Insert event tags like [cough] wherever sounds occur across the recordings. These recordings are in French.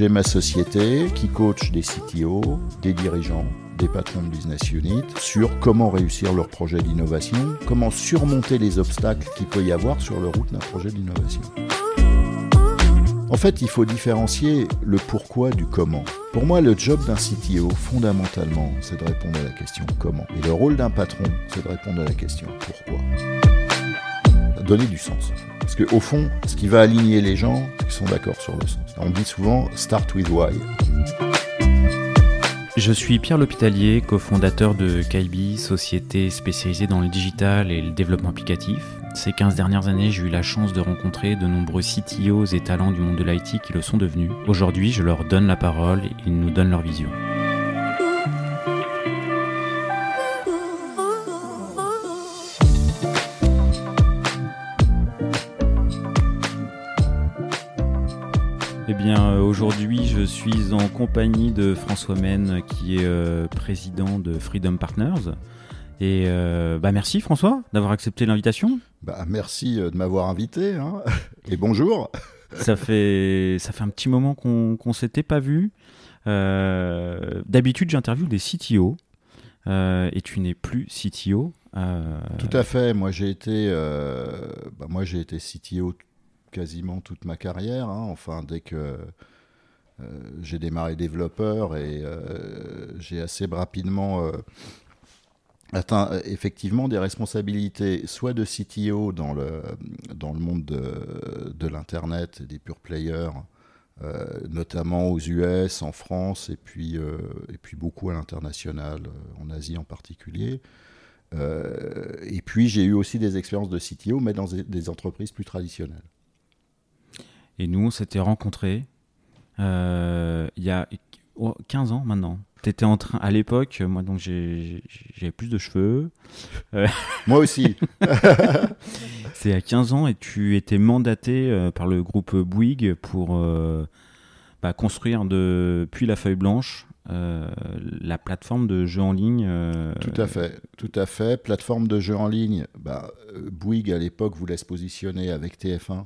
J'ai ma société qui coach des CTO, des dirigeants, des patrons de business unit sur comment réussir leur projet d'innovation, comment surmonter les obstacles qu'il peut y avoir sur la route d'un projet d'innovation. En fait, il faut différencier le pourquoi du comment. Pour moi, le job d'un CTO, fondamentalement, c'est de répondre à la question comment. Et le rôle d'un patron, c'est de répondre à la question pourquoi. Donner du sens. Parce qu'au fond, ce qui va aligner les gens, qu'ils sont d'accord sur le sens. On dit souvent start with why. Je suis Pierre L'Hôpitalier, cofondateur de Kaibi, société spécialisée dans le digital et le développement applicatif. Ces 15 dernières années, j'ai eu la chance de rencontrer de nombreux CTOs et talents du monde de l'IT qui le sont devenus. Aujourd'hui, je leur donne la parole et ils nous donnent leur vision. Eh bien, euh, aujourd'hui, je suis en compagnie de François Men, qui est euh, président de Freedom Partners. Et euh, bah merci François d'avoir accepté l'invitation. Bah, merci de m'avoir invité hein. [laughs] et bonjour. [laughs] Ça fait, ça fait un petit moment qu'on ne s'était pas vu. D'habitude, j'interviewe des CTO et tu n'es plus CTO. Tout à fait. Moi, j'ai été, bah, moi, j'ai été CTO quasiment toute ma carrière. Hein. Enfin, dès que euh, j'ai démarré développeur et euh, j'ai assez rapidement euh, atteint effectivement des responsabilités, soit de CTO dans le, dans le monde de, de l'Internet, des pure players, notamment aux US, en France, et puis, et puis beaucoup à l'international, en Asie en particulier. et puis j'ai eu aussi des expériences de CTO, mais dans des entreprises plus traditionnelles. Et nous, on s'était rencontrés euh, il y a 15 ans maintenant. T'étais en train, à l'époque, moi donc j'avais plus de cheveux. Euh, [laughs] moi aussi. [laughs] C'est à 15 ans et tu étais mandaté euh, par le groupe Bouygues pour bah, construire depuis la feuille blanche la plateforme de jeux en ligne. Tout à fait, tout à fait. Plateforme de jeux en ligne. Bah, Bouygues à l'époque voulait se positionner avec TF1 euh,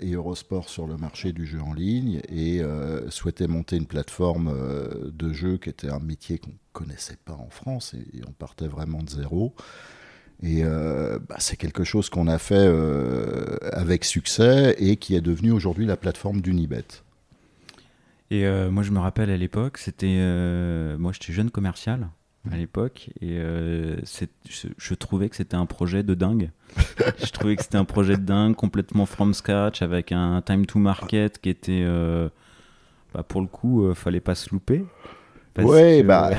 et Eurosport sur le marché du jeu en ligne et euh, souhaitait monter une plateforme euh, de jeu qui était un métier qu'on ne connaissait pas en France et, on partait vraiment de zéro. Et bah, c'est quelque chose qu'on a fait avec succès et qui est devenu aujourd'hui la plateforme d'Unibet. Et moi, je me rappelle à l'époque, c'était. moi, j'étais jeune commercial à l'époque et euh, je, trouvais que c'était un projet de dingue. [laughs] je trouvais que c'était un projet de dingue, complètement from scratch, avec un time to market qui était, euh, bah, pour le coup, euh, fallait pas se louper. Oui, bah,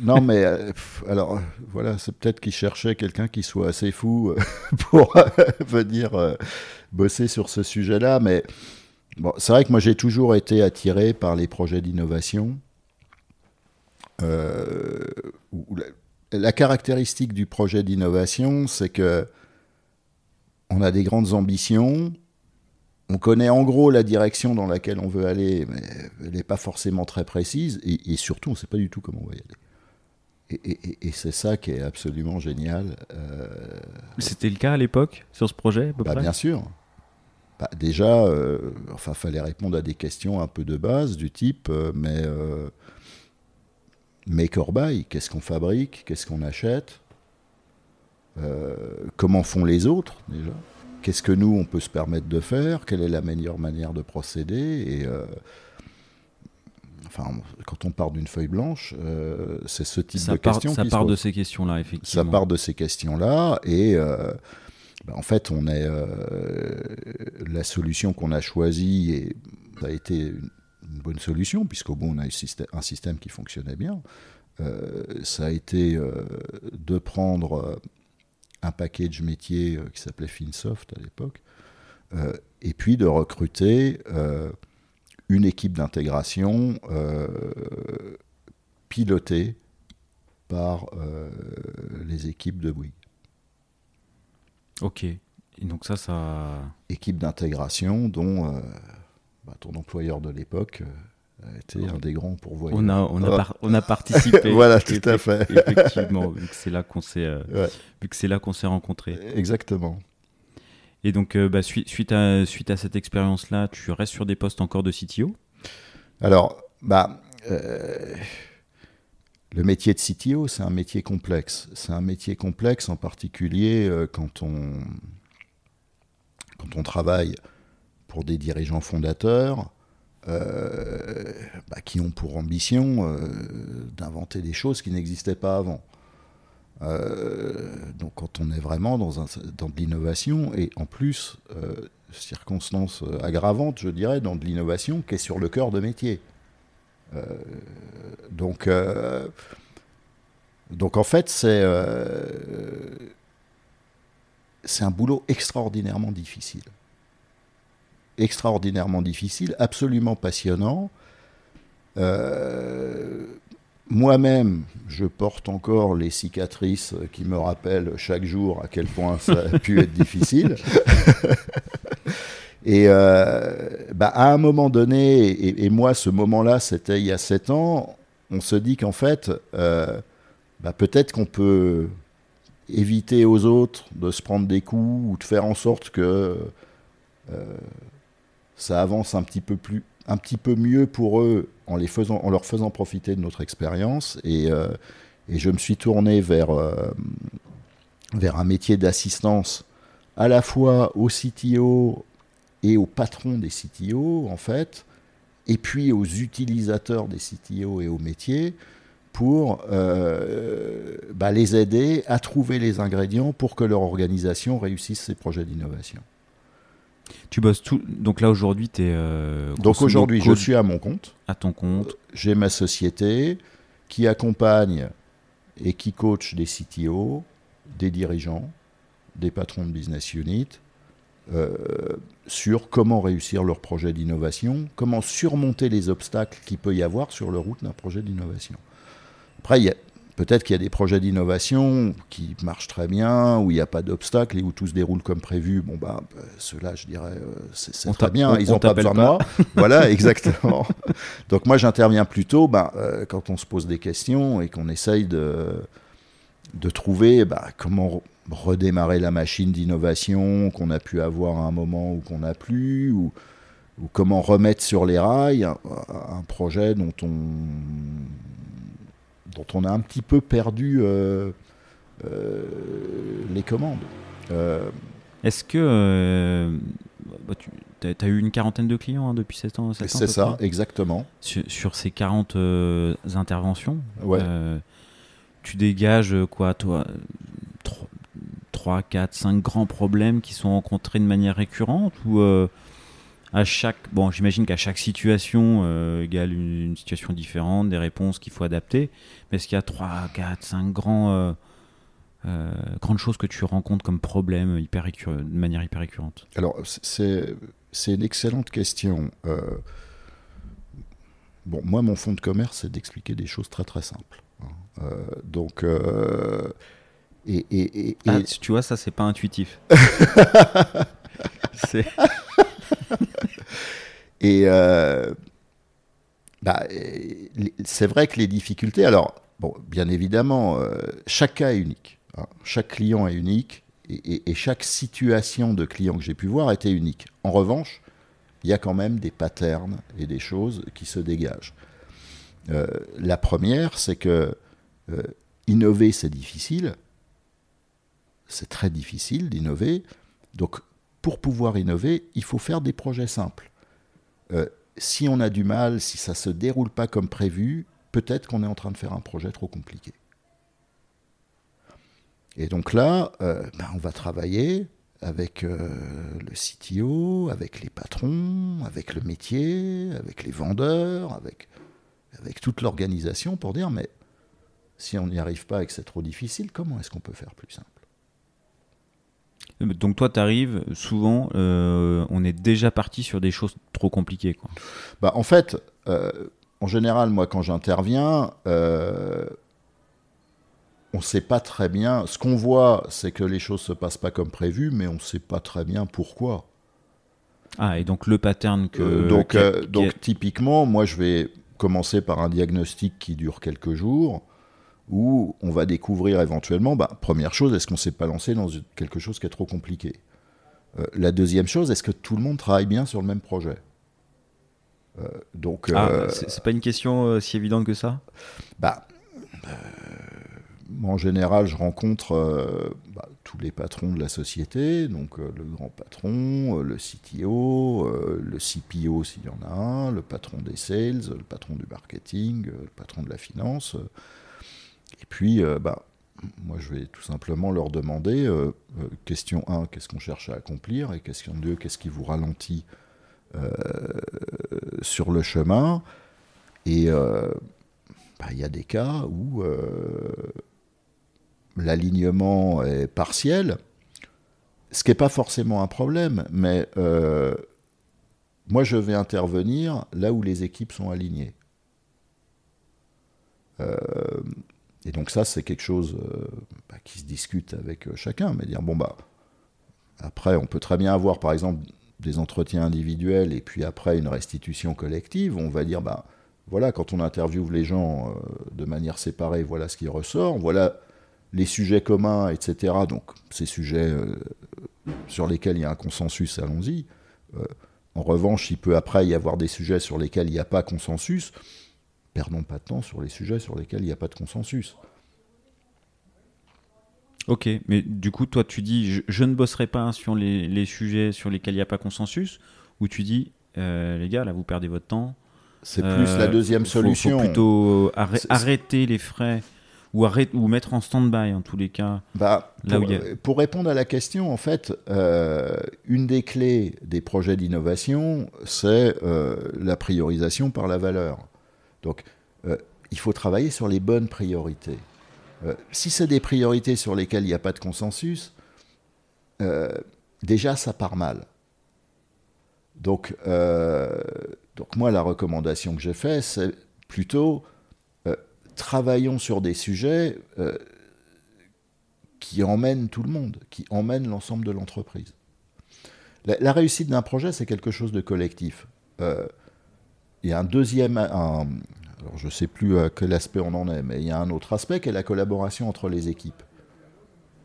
non, mais alors voilà, c'est peut-être qu'il cherchait quelqu'un qui soit assez fou [laughs] pour venir bosser sur ce sujet-là, mais bon, c'est vrai que moi j'ai toujours été attiré par les projets d'innovation. Euh, la, caractéristique du projet d'innovation, c'est que on a des grandes ambitions, on connaît en gros la direction dans laquelle on veut aller, mais elle n'est pas forcément très précise, et, surtout, on ne sait pas du tout comment on va y aller. Et, c'est ça qui est absolument génial. Euh, C'était le cas à l'époque sur ce projet bah, Bien sûr. Bah, déjà, euh, enfin, fallait répondre à des questions un peu de base du type, euh, mais make or buy, qu'est-ce qu'on fabrique, qu'est-ce qu'on achète, euh, comment font les autres déjà, qu'est-ce que nous on peut se permettre de faire, quelle est la meilleure manière de procéder et euh, enfin quand on part d'une feuille blanche, euh, c'est ce type de questions. Ça part de ces questions-là effectivement. Ça part de ces questions-là et ben, en fait on est la solution qu'on a choisie et ça a été une bonne solution, puisqu'au bout, on a un système qui fonctionnait bien. Euh, ça a été euh, de prendre euh, un package métier qui s'appelait Finsoft à l'époque, et puis de recruter une équipe d'intégration pilotée par les équipes de Bouygues. Ok. Et donc ça, ça... Équipe d'intégration dont bah, ton employeur de l'époque a été un des grands pourvoyeurs. On a, on a, on a participé. [laughs] voilà, tout à fait. Effectivement, vu que c'est là qu'on s'est, là qu'on s'est rencontrés. Exactement. Et donc, bah, suite, suite, à, suite à cette expérience-là, tu restes sur des postes encore de CTO Alors, bah, le métier de CTO, c'est un métier complexe. C'est un métier complexe en particulier euh, quand, on, quand on travaille pour des dirigeants fondateurs euh, bah, qui ont pour ambition euh, d'inventer des choses qui n'existaient pas avant. donc quand on est vraiment dans, de l'innovation, et en plus, circonstance aggravante, je dirais, dans de l'innovation qui est sur le cœur de métier. Euh, donc, euh, donc en fait, euh, c'est un boulot extraordinairement difficile. Extraordinairement difficile, absolument passionnant. Moi-même, je porte encore les cicatrices qui me rappellent chaque jour à quel point ça a pu être difficile. [laughs] Et euh, bah, à un moment donné, et, moi ce moment-là c'était il y a sept ans, on se dit qu'en fait, euh, bah, peut-être qu'on peut éviter aux autres de se prendre des coups ou de faire en sorte que euh, ça avance un petit peu plus, un petit peu mieux pour eux en les faisant, en leur faisant profiter de notre expérience. Et, et, je me suis tourné vers vers un métier d'assistance à la fois au CTO et aux patrons des CTO, en fait, et puis aux utilisateurs des CTO et aux métiers pour euh, bah, les aider à trouver les ingrédients pour que leur organisation réussisse ses projets d'innovation. Tu bosses tout. Donc là aujourd'hui, tu es. Euh, donc aujourd'hui, je suis à mon compte. À ton compte. J'ai ma société qui accompagne et qui coach des CTO, des dirigeants, des patrons de business unit, euh, sur comment réussir leur projet d'innovation, comment surmonter les obstacles qu'il peut y avoir sur la route d'un projet d'innovation. Après, peut-être qu'il y a des projets d'innovation qui marchent très bien, où il n'y a pas d'obstacles et où tout se déroule comme prévu. Bon, bah, euh, ceux-là, je dirais, euh, c'est très bien, ils n'ont pas besoin de moi. voilà, [laughs] exactement. Donc, moi, j'interviens plutôt bah, quand on se pose des questions et qu'on essaye de, de trouver bah, comment redémarrer la machine d'innovation qu'on a pu avoir à un moment ou qu'on n'a plus, ou, comment remettre sur les rails un, projet dont on, dont on a un petit peu perdu euh, euh, les commandes. Euh, Est-ce que bah, tu as, eu une quarantaine de clients hein, depuis 7 ans C'est ça, exactement. Sur, ces 40 interventions, tu dégages quoi, toi 3, 4, 5 grands problèmes qui sont rencontrés de manière récurrente ou euh, à chaque bon j'imagine qu'à chaque situation euh, égale une, situation différente des réponses qu'il faut adapter mais est-ce qu'il y a 3, 4, 5 grands euh, grandes choses que tu rencontres comme problème hyper de manière hyper récurrente? Alors c'est c'est une excellente question. bon moi mon fond de commerce c'est d'expliquer des choses très très simples. Hein. donc et, ah, tu vois, ça, c'est pas intuitif. [laughs] et euh, bah, c'est vrai que les difficultés, alors, bon, bien évidemment, euh, chaque cas est unique. Hein. chaque client est unique et, chaque situation de client que j'ai pu voir était unique. En revanche, il y a quand même des patterns et des choses qui se dégagent. Euh, la première, c'est que innover, c'est difficile c'est très difficile d'innover. Donc, pour pouvoir innover, il faut faire des projets simples. Euh, si on a du mal, si ça ne se déroule pas comme prévu, peut-être qu'on est en train de faire un projet trop compliqué. Et donc là, euh, ben, on va travailler avec euh, le CTO, avec les patrons, avec le métier, avec les vendeurs, avec, avec toute l'organisation pour dire, mais si on n'y arrive pas et que c'est trop difficile, comment est-ce qu'on peut faire plus simple? Donc toi, tu arrives, souvent, euh, on est déjà parti sur des choses trop compliquées. Quoi. Bah, en fait, euh, en général, moi, quand j'interviens, euh, on ne sait pas très bien. Ce qu'on voit, c'est que les choses ne se passent pas comme prévu, mais on ne sait pas très bien pourquoi. Ah, et donc le pattern que. Donc, qui- qui- donc typiquement, moi, je vais commencer par un diagnostic qui dure quelques jours, où on va découvrir éventuellement, bah, première chose, est-ce qu'on s'est pas lancé dans quelque chose qui est trop compliqué? Euh, La deuxième chose, est-ce que tout le monde travaille bien sur le même projet? Euh, Donc, Ah, euh, c'est pas une question si évidente que ça? Bah, moi, en général, je rencontre bah, tous les patrons de la société, donc le grand patron, le CTO, le CPO s'il y en a un, le patron des sales, le patron du marketing, le patron de la finance. Et puis, euh, bah, moi, je vais tout simplement leur demander, euh, euh, question 1, qu'est-ce qu'on cherche à accomplir, et question 2, qu'est-ce qui vous ralentit sur le chemin. Et bah, il y a des cas où l'alignement est partiel, ce qui n'est pas forcément un problème, mais moi je vais intervenir là où les équipes sont alignées. Euh, et donc ça c'est quelque chose euh, bah, qui se discute avec euh, chacun, mais dire bon bah après on peut très bien avoir par exemple des entretiens individuels et puis après une restitution collective, on va dire bah voilà, quand on interviewe les gens euh, de manière séparée, voilà ce qui ressort, voilà les sujets communs, etc. Donc ces sujets sur lesquels il y a un consensus, allons-y. En revanche, il peut après y avoir des sujets sur lesquels il n'y a pas consensus. Perdons pas de temps sur les sujets sur lesquels il n'y a pas de consensus. Ok, mais du coup, toi, tu dis je, je ne bosserai pas sur les, les sujets sur lesquels il n'y a pas consensus, ou tu dis euh, les gars, là, vous perdez votre temps. C'est Euh, plus la deuxième faut- faut solution. plutôt arrêter les frais ou, arrête, ou mettre en stand-by en tous les cas. Bah, Là pour, où a- pour répondre à la question, en fait, euh, une des clés des projets d'innovation, c'est euh, la priorisation par la valeur. Donc, euh, il faut travailler sur les bonnes priorités. Euh, si c'est des priorités sur lesquelles il n'y a pas de consensus, euh, déjà, ça part mal. Donc, donc moi, la recommandation que j'ai faite, c'est plutôt travaillons sur des sujets qui emmènent tout le monde, qui emmènent l'ensemble de l'entreprise. La, réussite d'un projet, c'est quelque chose de collectif. Il y a un deuxième, un- alors je ne sais plus à quel aspect on en est, mais il y a un autre aspect qui est la collaboration entre les équipes.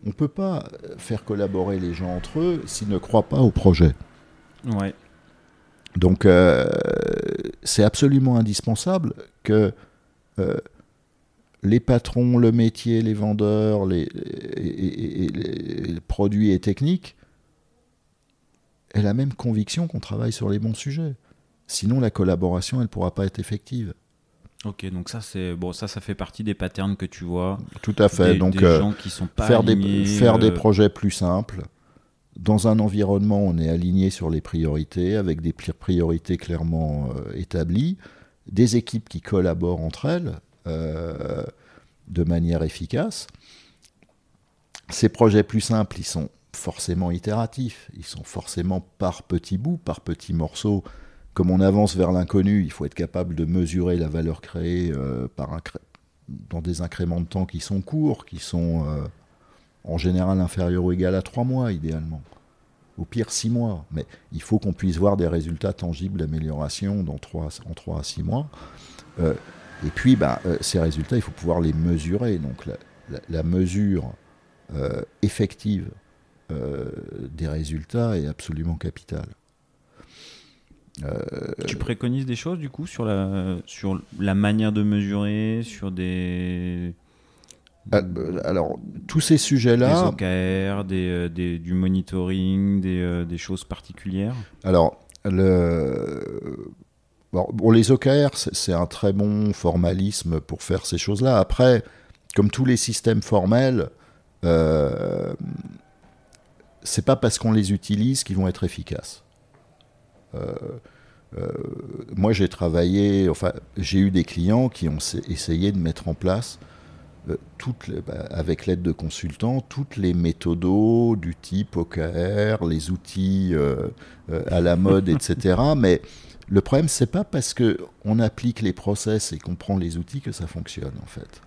On ne peut pas faire collaborer les gens entre eux s'ils ne croient pas au projet. Ouais. Donc euh, c'est absolument indispensable que euh, les patrons, le métier, les vendeurs, les, et- et- et les- les produits et techniques aient la même conviction qu'on travaille sur les bons sujets. Sinon la collaboration, elle ne pourra pas être effective. Ok, donc ça, c'est bon, ça, ça fait partie des patterns que tu vois. Tout à fait. Des, Donc des euh, gens qui sont pas faire, alignés, des, faire des euh, projets plus simples. Dans un environnement, on est aligné sur les priorités, avec des pri- priorités clairement euh, établies, des équipes qui collaborent entre elles de manière efficace. Ces projets plus simples, ils sont forcément itératifs, ils sont forcément par petits bouts, par petits morceaux. Comme on avance vers l'inconnu, il faut être capable de mesurer la valeur créée euh, dans des incréments de temps qui sont courts, qui sont euh, en général inférieurs ou égal à trois mois, idéalement. Au pire, six mois. Mais il faut qu'on puisse voir des résultats tangibles d'amélioration dans trois, en trois à six mois. Euh, et puis, bah, ces résultats, il faut pouvoir les mesurer. Donc, la, mesure effective des résultats est absolument capitale. Tu préconises des choses du coup sur la sur la manière de mesurer, sur des Ah, euh, Alors, tous ces des sujets-là, OKR, des, euh, des- du monitoring, des, euh, des choses particulières. Alors, le... bon, bon, les OKR, c'est c'est un très bon formalisme pour faire ces choses-là. Après, comme tous les systèmes formels, euh, c'est pas parce qu'on les utilise qu'ils vont être efficaces. Euh, euh, moi, j'ai travaillé, enfin, j'ai eu des clients qui ont essayé de mettre en place euh, toutes les- bah, avec l'aide de consultants, toutes les méthodos du type OKR, les outils euh, euh, à la mode, etc. [laughs] Mais le problème, c'est pas parce que on applique les process et qu'on prend les outils que ça fonctionne, en fait.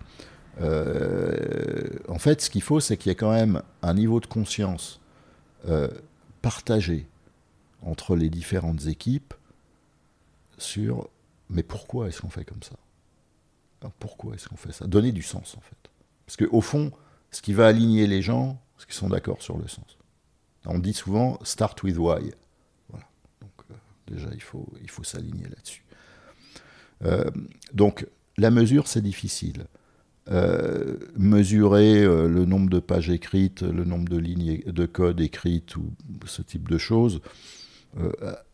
Euh, en fait, ce qu'il faut, c'est qu'il y ait quand même un niveau de conscience partagé entre les différentes équipes sur mais pourquoi est-ce qu'on fait comme ça? Pourquoi est-ce qu'on fait ça? Donner du sens en fait. Parce qu'au fond, ce qui va aligner les gens, c'est qu'ils sont d'accord sur le sens. On dit souvent start with why. Voilà. Donc euh, déjà, il faut, il faut s'aligner là-dessus. Euh, donc la mesure, c'est difficile. Euh, mesurer le nombre de pages écrites, le nombre de lignes de code écrites ou ce type de choses,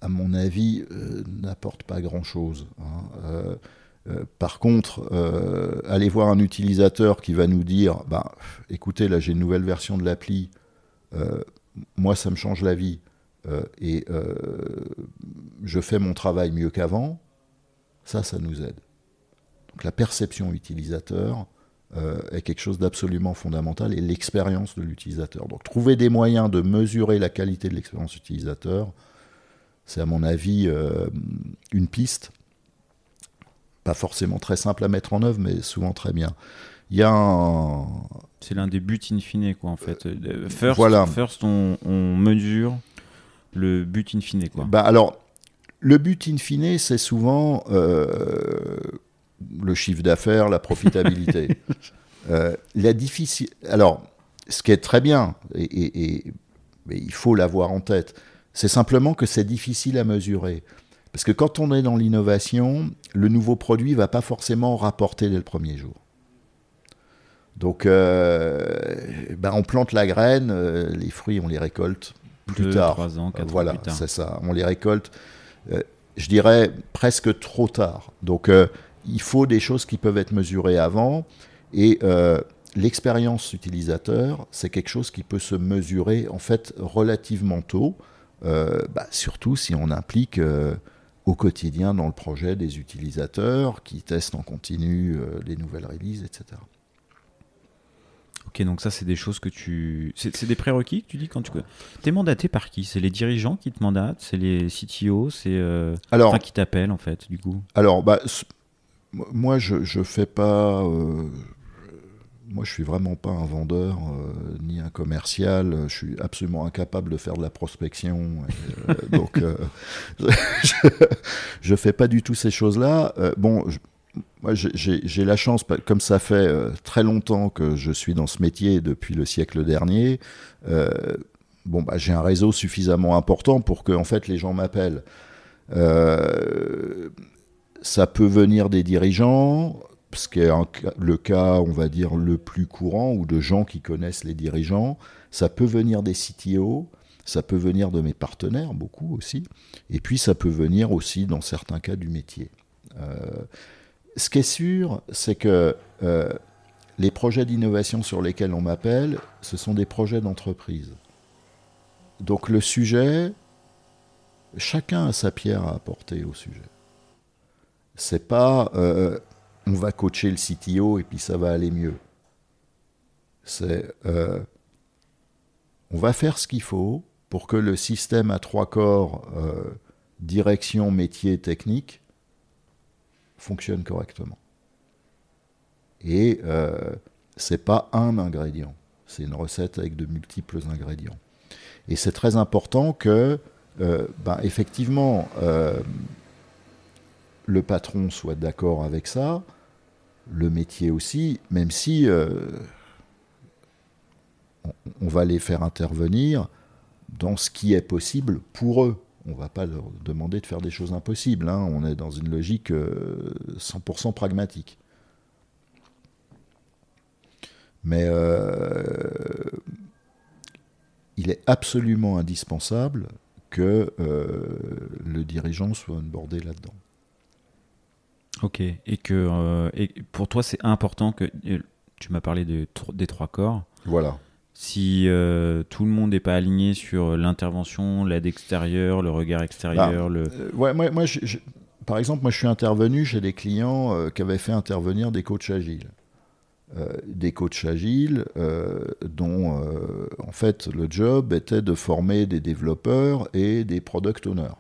à mon avis, n'apporte pas grand-chose. Hein. par contre, aller voir un utilisateur qui va nous dire, bah, écoutez, là j'ai une nouvelle version de l'appli, moi, ça me change la vie euh, et euh, je fais mon travail mieux qu'avant, ça, ça nous aide. Donc la perception utilisateur euh, est quelque chose d'absolument fondamental et l'expérience de l'utilisateur. Donc trouver des moyens de mesurer la qualité de l'expérience utilisateur, c'est à mon avis une piste, pas forcément très simple à mettre en œuvre, mais souvent très bien. Il y a un, c'est l'un des buts in fine, quoi, en fait. Euh, first, first on, mesure le but in fine, quoi. Bah, alors, le but in fine, c'est souvent euh, le chiffre d'affaires, la profitabilité. [laughs] Euh, la difficile... Alors, ce qui est très bien, et, mais il faut l'avoir en tête, c'est simplement que c'est difficile à mesurer. Parce que quand on est dans l'innovation, le nouveau produit ne va pas forcément rapporter dès le premier jour. Donc, euh, ben on plante la graine, euh, les fruits, on les récolte plus tard. Trois ans, quatre voilà, ans plus tard. c'est ça. On les récolte, euh, je dirais, presque trop tard. Donc, il faut des choses qui peuvent être mesurées avant. Et l'expérience utilisateur, c'est quelque chose qui peut se mesurer, en fait, relativement tôt. Bah, surtout si on implique au quotidien dans le projet des utilisateurs qui testent en continu les nouvelles releases, etc. Ok, donc ça, c'est des choses que tu. C'est des prérequis que tu dis quand tu. T'es mandaté par qui? C'est les dirigeants qui te mandatent? C'est les CTO C'est. Euh... Alors. Enfin, qui t'appellent, en fait, du coup? Alors, bah, moi, je, je fais pas. Euh, moi, je suis vraiment pas un vendeur euh, ni un commercial. Je suis absolument incapable de faire de la prospection. Euh, [laughs] donc, [laughs] je, ne fais pas du tout ces choses-là. bon. Je, moi, j'ai la chance, comme ça fait euh, très longtemps que je suis dans ce métier depuis le siècle dernier, euh, bon, bah, j'ai un réseau suffisamment important pour que en fait, les gens m'appellent. Euh, ça peut venir des dirigeants, ce qui est le cas, on va dire, le plus courant, ou de gens qui connaissent les dirigeants. Ça peut venir des CTO, ça peut venir de mes partenaires, beaucoup aussi. Et puis, ça peut venir aussi, dans certains cas, du métier. Euh, ce qui est sûr, c'est que euh, les projets d'innovation sur lesquels on m'appelle, ce sont des projets d'entreprise. Donc le sujet, chacun a sa pierre à apporter au sujet. C'est pas euh, on va coacher le CTO et puis ça va aller mieux. Euh, on va faire ce qu'il faut pour que le système à trois corps, direction, métier, technique, fonctionne correctement. Et euh, c'est pas un ingrédient, c'est une recette avec de multiples ingrédients. Et c'est très important que, euh, ben, effectivement, euh, le patron soit d'accord avec ça, le métier aussi, même si euh, on va les faire intervenir dans ce qui est possible pour eux on ne va pas leur demander de faire des choses impossibles. Hein. On est dans une logique 100% euh, pragmatique. Mais euh, il est absolument indispensable que le dirigeant soit onboardé là-dedans. Ok, et que et pour toi c'est important que tu m'as parlé des trois corps. Voilà si euh, tout le monde n'est pas aligné sur l'intervention, l'aide extérieure, le regard extérieur. le... Euh, ouais, moi, moi par exemple, moi je suis intervenu chez des clients euh, qui avaient fait intervenir des coachs agiles. des coachs agiles dont en fait le job était de former des développeurs et des product owners.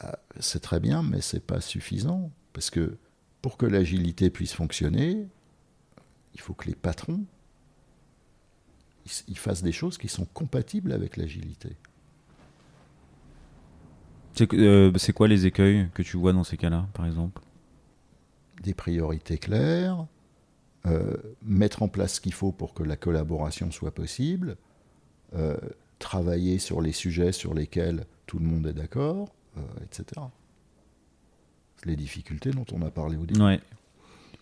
Bah, c'est très bien, mais c'est pas suffisant parce que pour que l'agilité puisse fonctionner, il faut que les patrons ils fassent des choses qui sont compatibles avec l'agilité. C'est quoi les écueils que tu vois dans ces cas-là, par exemple? Des priorités claires, mettre en place ce qu'il faut pour que la collaboration soit possible, travailler sur les sujets sur lesquels tout le monde est d'accord, etc. Les difficultés dont on a parlé au début. Ouais.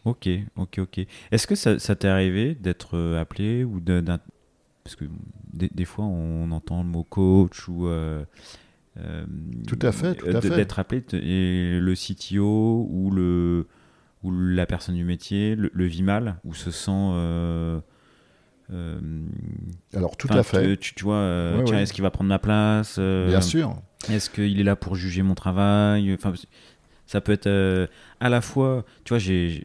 Ok, ok, ok. Est-ce que ça, t'est arrivé d'être euh, appelé ou d'un. Parce que des, fois, on entend le mot coach ou. Euh, euh, tout à fait, tout à fait. D'être appelé et le CTO ou, le, ou la personne du métier le, vit mal ou se sent. Alors, tout à fait. Tu, vois, tiens, est-ce qu'il va prendre ma place Bien sûr. Est-ce qu'il est là pour juger mon travail? Enfin, ça peut être à la fois, tu vois, j'ai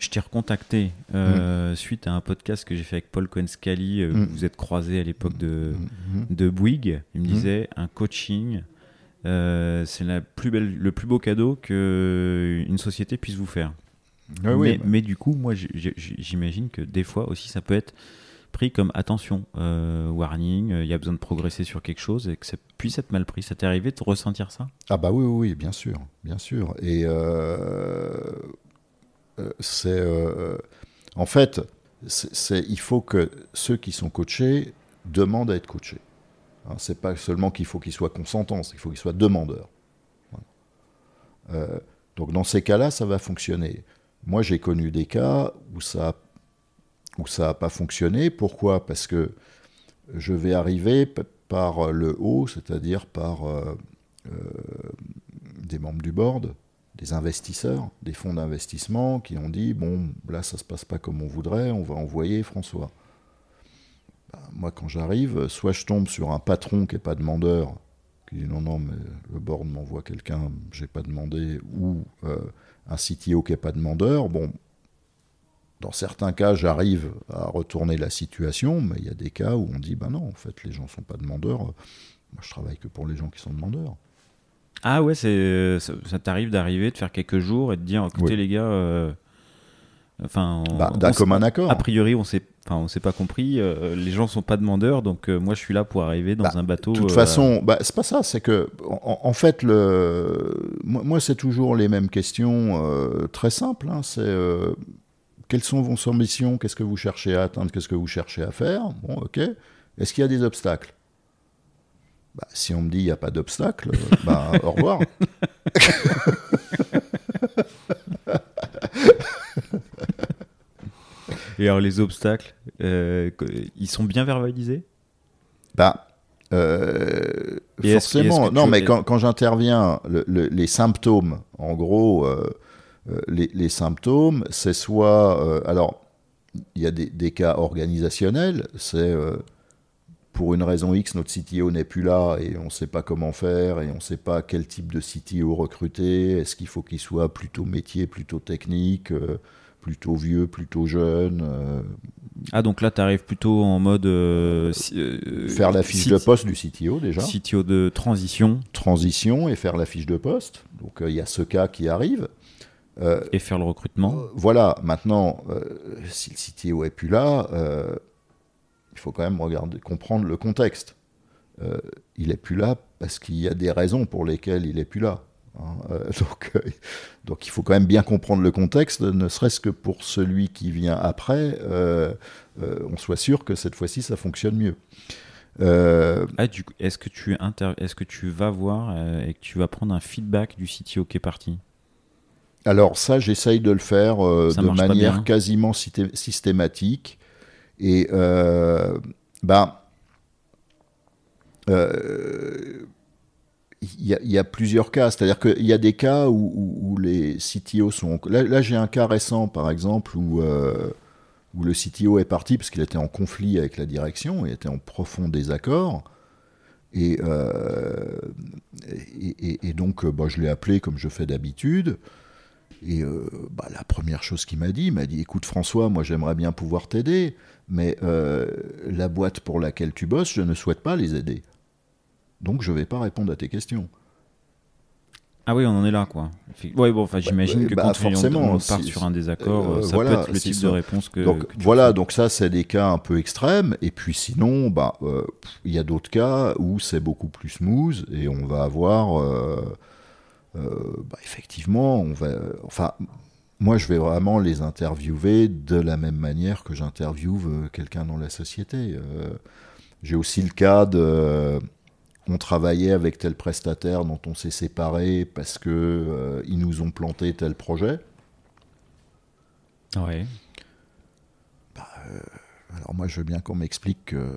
je t'ai recontacté euh, mm. suite à un podcast que j'ai fait avec Paul Cohen-Scali. Euh, mm. Vous êtes croisé à l'époque de, mm. de Bouygues. Il me disait un coaching, euh, c'est la plus belle, le plus beau cadeau qu'une société puisse vous faire. Ah mais, bah. mais, du coup, moi, j'imagine que des fois aussi, ça peut être pris comme attention, warning, il y a besoin de progresser sur quelque chose et que ça puisse être mal pris. Ça t'est arrivé de ressentir ça? Ah bah oui, oui, oui, bien sûr, bien sûr. Et euh, c'est euh, en fait, c'est il faut que ceux qui sont coachés demandent à être coachés. Hein, c'est pas seulement qu'il faut qu'ils soient consentants, qu'il faut qu'ils soient demandeurs. Euh, donc dans ces cas-là, ça va fonctionner. Moi, j'ai connu des cas où ça où ça n'a pas fonctionné. Pourquoi? Parce que je vais arriver par le haut, c'est-à-dire par des membres du board, des investisseurs, des fonds d'investissement qui ont dit bon, là ça se passe pas comme on voudrait, on va envoyer François. Bah, moi, quand j'arrive, soit je tombe sur un patron qui n'est pas demandeur, qui dit non, non, mais le board m'envoie quelqu'un, j'ai pas demandé, ou euh, un CTO qui n'est pas demandeur. Bon, dans certains cas, j'arrive à retourner la situation, mais il y a des cas où on dit ben non, en fait, les gens sont pas demandeurs. Moi, je travaille que pour les gens qui sont demandeurs. Ah ouais, c'est ça, t'arrive d'arriver, de faire quelques jours et de dire écoutez les gars, euh, enfin, bah, d'un commun accord. A priori, on s'est, enfin, on s'est pas compris. Euh, les gens sont pas demandeurs, donc euh, moi je suis là pour arriver dans bah, un bateau. De toute façon, bah, c'est pas ça. C'est que en, fait, le, moi, c'est toujours les mêmes questions très simples. Hein, c'est quelles sont vos ambitions Qu'est-ce que vous cherchez à atteindre Qu'est-ce que vous cherchez à faire Bon, ok. Est-ce qu'il y a des obstacles? Bah, si on me dit il n'y a pas d'obstacle, bah, au revoir. [laughs] Et alors les obstacles, euh, ils sont bien verbalisés? Bah, euh, forcément. non, mais quand, j'interviens, les symptômes, en gros, euh, les, symptômes, c'est soit, alors, il y a des, des, cas organisationnels, c'est pour une raison X, notre CTO n'est plus là et on ne sait pas comment faire et on ne sait pas quel type de CTO recruter. Est-ce qu'il faut qu'il soit plutôt métier, plutôt technique, euh, plutôt vieux, plutôt jeune euh, Ah, donc là, tu arrives plutôt en mode. Euh, faire la fiche de poste du CTO déjà. CTO de transition. Transition et faire la fiche de poste. Donc il y a ce cas qui arrive. Et faire le recrutement. voilà, maintenant, si le CTO est plus là, il faut quand même regarder, comprendre le contexte. Euh, il n'est plus là parce qu'il y a des raisons pour lesquelles il n'est plus là. Hein. Euh, [laughs] donc, euh, donc, il faut quand même bien comprendre le contexte, ne serait-ce que pour celui qui vient après, on soit sûr que cette fois-ci ça fonctionne mieux. Ah, est-ce que, tu est que tu vas voir et que tu vas prendre un feedback du CTO qui est parti alors ça, j'essaye de le faire de manière quasiment systématique. Et euh, bah, euh, il y, a plusieurs cas. C'est-à-dire qu'il y a des cas où, les CTO sont. Là, j'ai un cas récent, par exemple, où, euh, où le CTO est parti parce qu'il était en conflit avec la direction, il était en profond désaccord. Et, et, donc, bah, je l'ai appelé comme je fais d'habitude. Et bah, la première chose qu'il m'a dit, il m'a dit Écoute, François, moi j'aimerais bien pouvoir t'aider, mais euh, la boîte pour laquelle tu bosses, je ne souhaite pas les aider. Donc je ne vais pas répondre à tes questions. Ah oui, on en est là, quoi. Ouais, bon, enfin, j'imagine que bah, quand forcément, on, part sur un désaccord, euh, ça voilà, peut être le type ça. de réponse que. donc que voilà, donc ça c'est des cas un peu extrêmes. Et puis sinon, bah, euh, il y a d'autres cas où c'est beaucoup plus smooth et on va avoir, euh, euh, bah, effectivement, on va, enfin, moi je vais vraiment les interviewer de la même manière que j'interviewe euh, quelqu'un dans la société. Euh, J'ai aussi le cas de, on travaillait avec tel prestataire dont on s'est séparé parce que euh, ils nous ont planté tel projet. Ouais. Alors moi, je veux bien qu'on m'explique que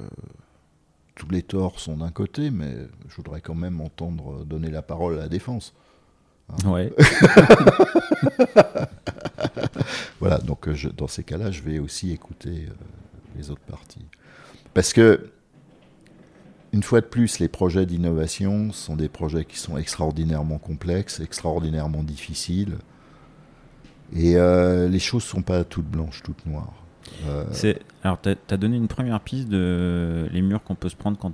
tous les torts sont d'un côté, mais je voudrais quand même entendre donner la parole à la défense. Ouais. [laughs] Voilà, donc euh, je- dans ces cas-là, je vais aussi écouter euh, les autres parties. Parce que, une fois de plus, les projets d'innovation sont des projets qui sont extraordinairement complexes, extraordinairement difficiles. Et euh, les choses ne sont pas toutes blanches, toutes noires. Euh, alors tu as, donné une première piste de les murs qu'on peut se prendre quand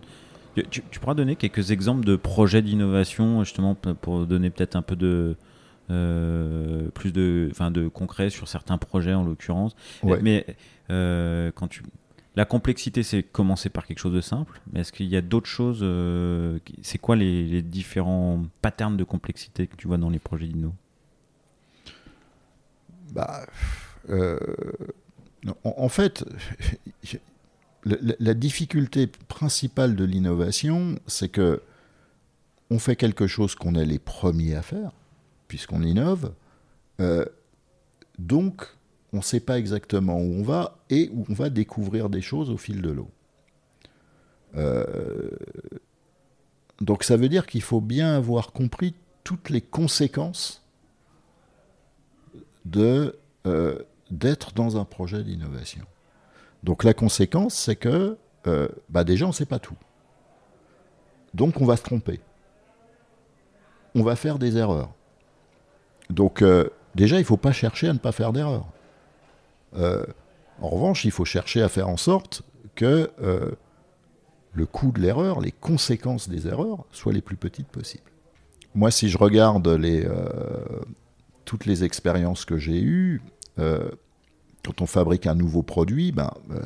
tu, pourras donner quelques exemples de projets d'innovation justement pour donner peut-être un peu de euh, plus de enfin de concret sur certains projets en l'occurrence. Ouais. Mais euh, quand tu la complexité, c'est commencer par quelque chose de simple. Mais est-ce qu'il y a d'autres choses euh, C'est quoi les, les différents patterns de complexité que tu vois dans les projets d'inno? Bah, en, en fait, [laughs] la, difficulté principale de l'innovation, c'est que on fait quelque chose qu'on est les premiers à faire, puisqu'on innove. euh, donc, on ne sait pas exactement où on va et où on va découvrir des choses au fil de l'eau. Euh, donc, ça veut dire qu'il faut bien avoir compris toutes les conséquences de euh, d'être dans un projet d'innovation. Donc la conséquence, c'est que euh, bah déjà, on ne sait pas tout. Donc on va se tromper. On va faire des erreurs. Donc euh, déjà, il ne faut pas chercher à ne pas faire d'erreurs. Euh, en revanche, il faut chercher à faire en sorte que le coût de l'erreur, les conséquences des erreurs, soient les plus petites possibles. Moi, si je regarde toutes les expériences que j'ai eues, quand on fabrique un nouveau produit, ben, euh,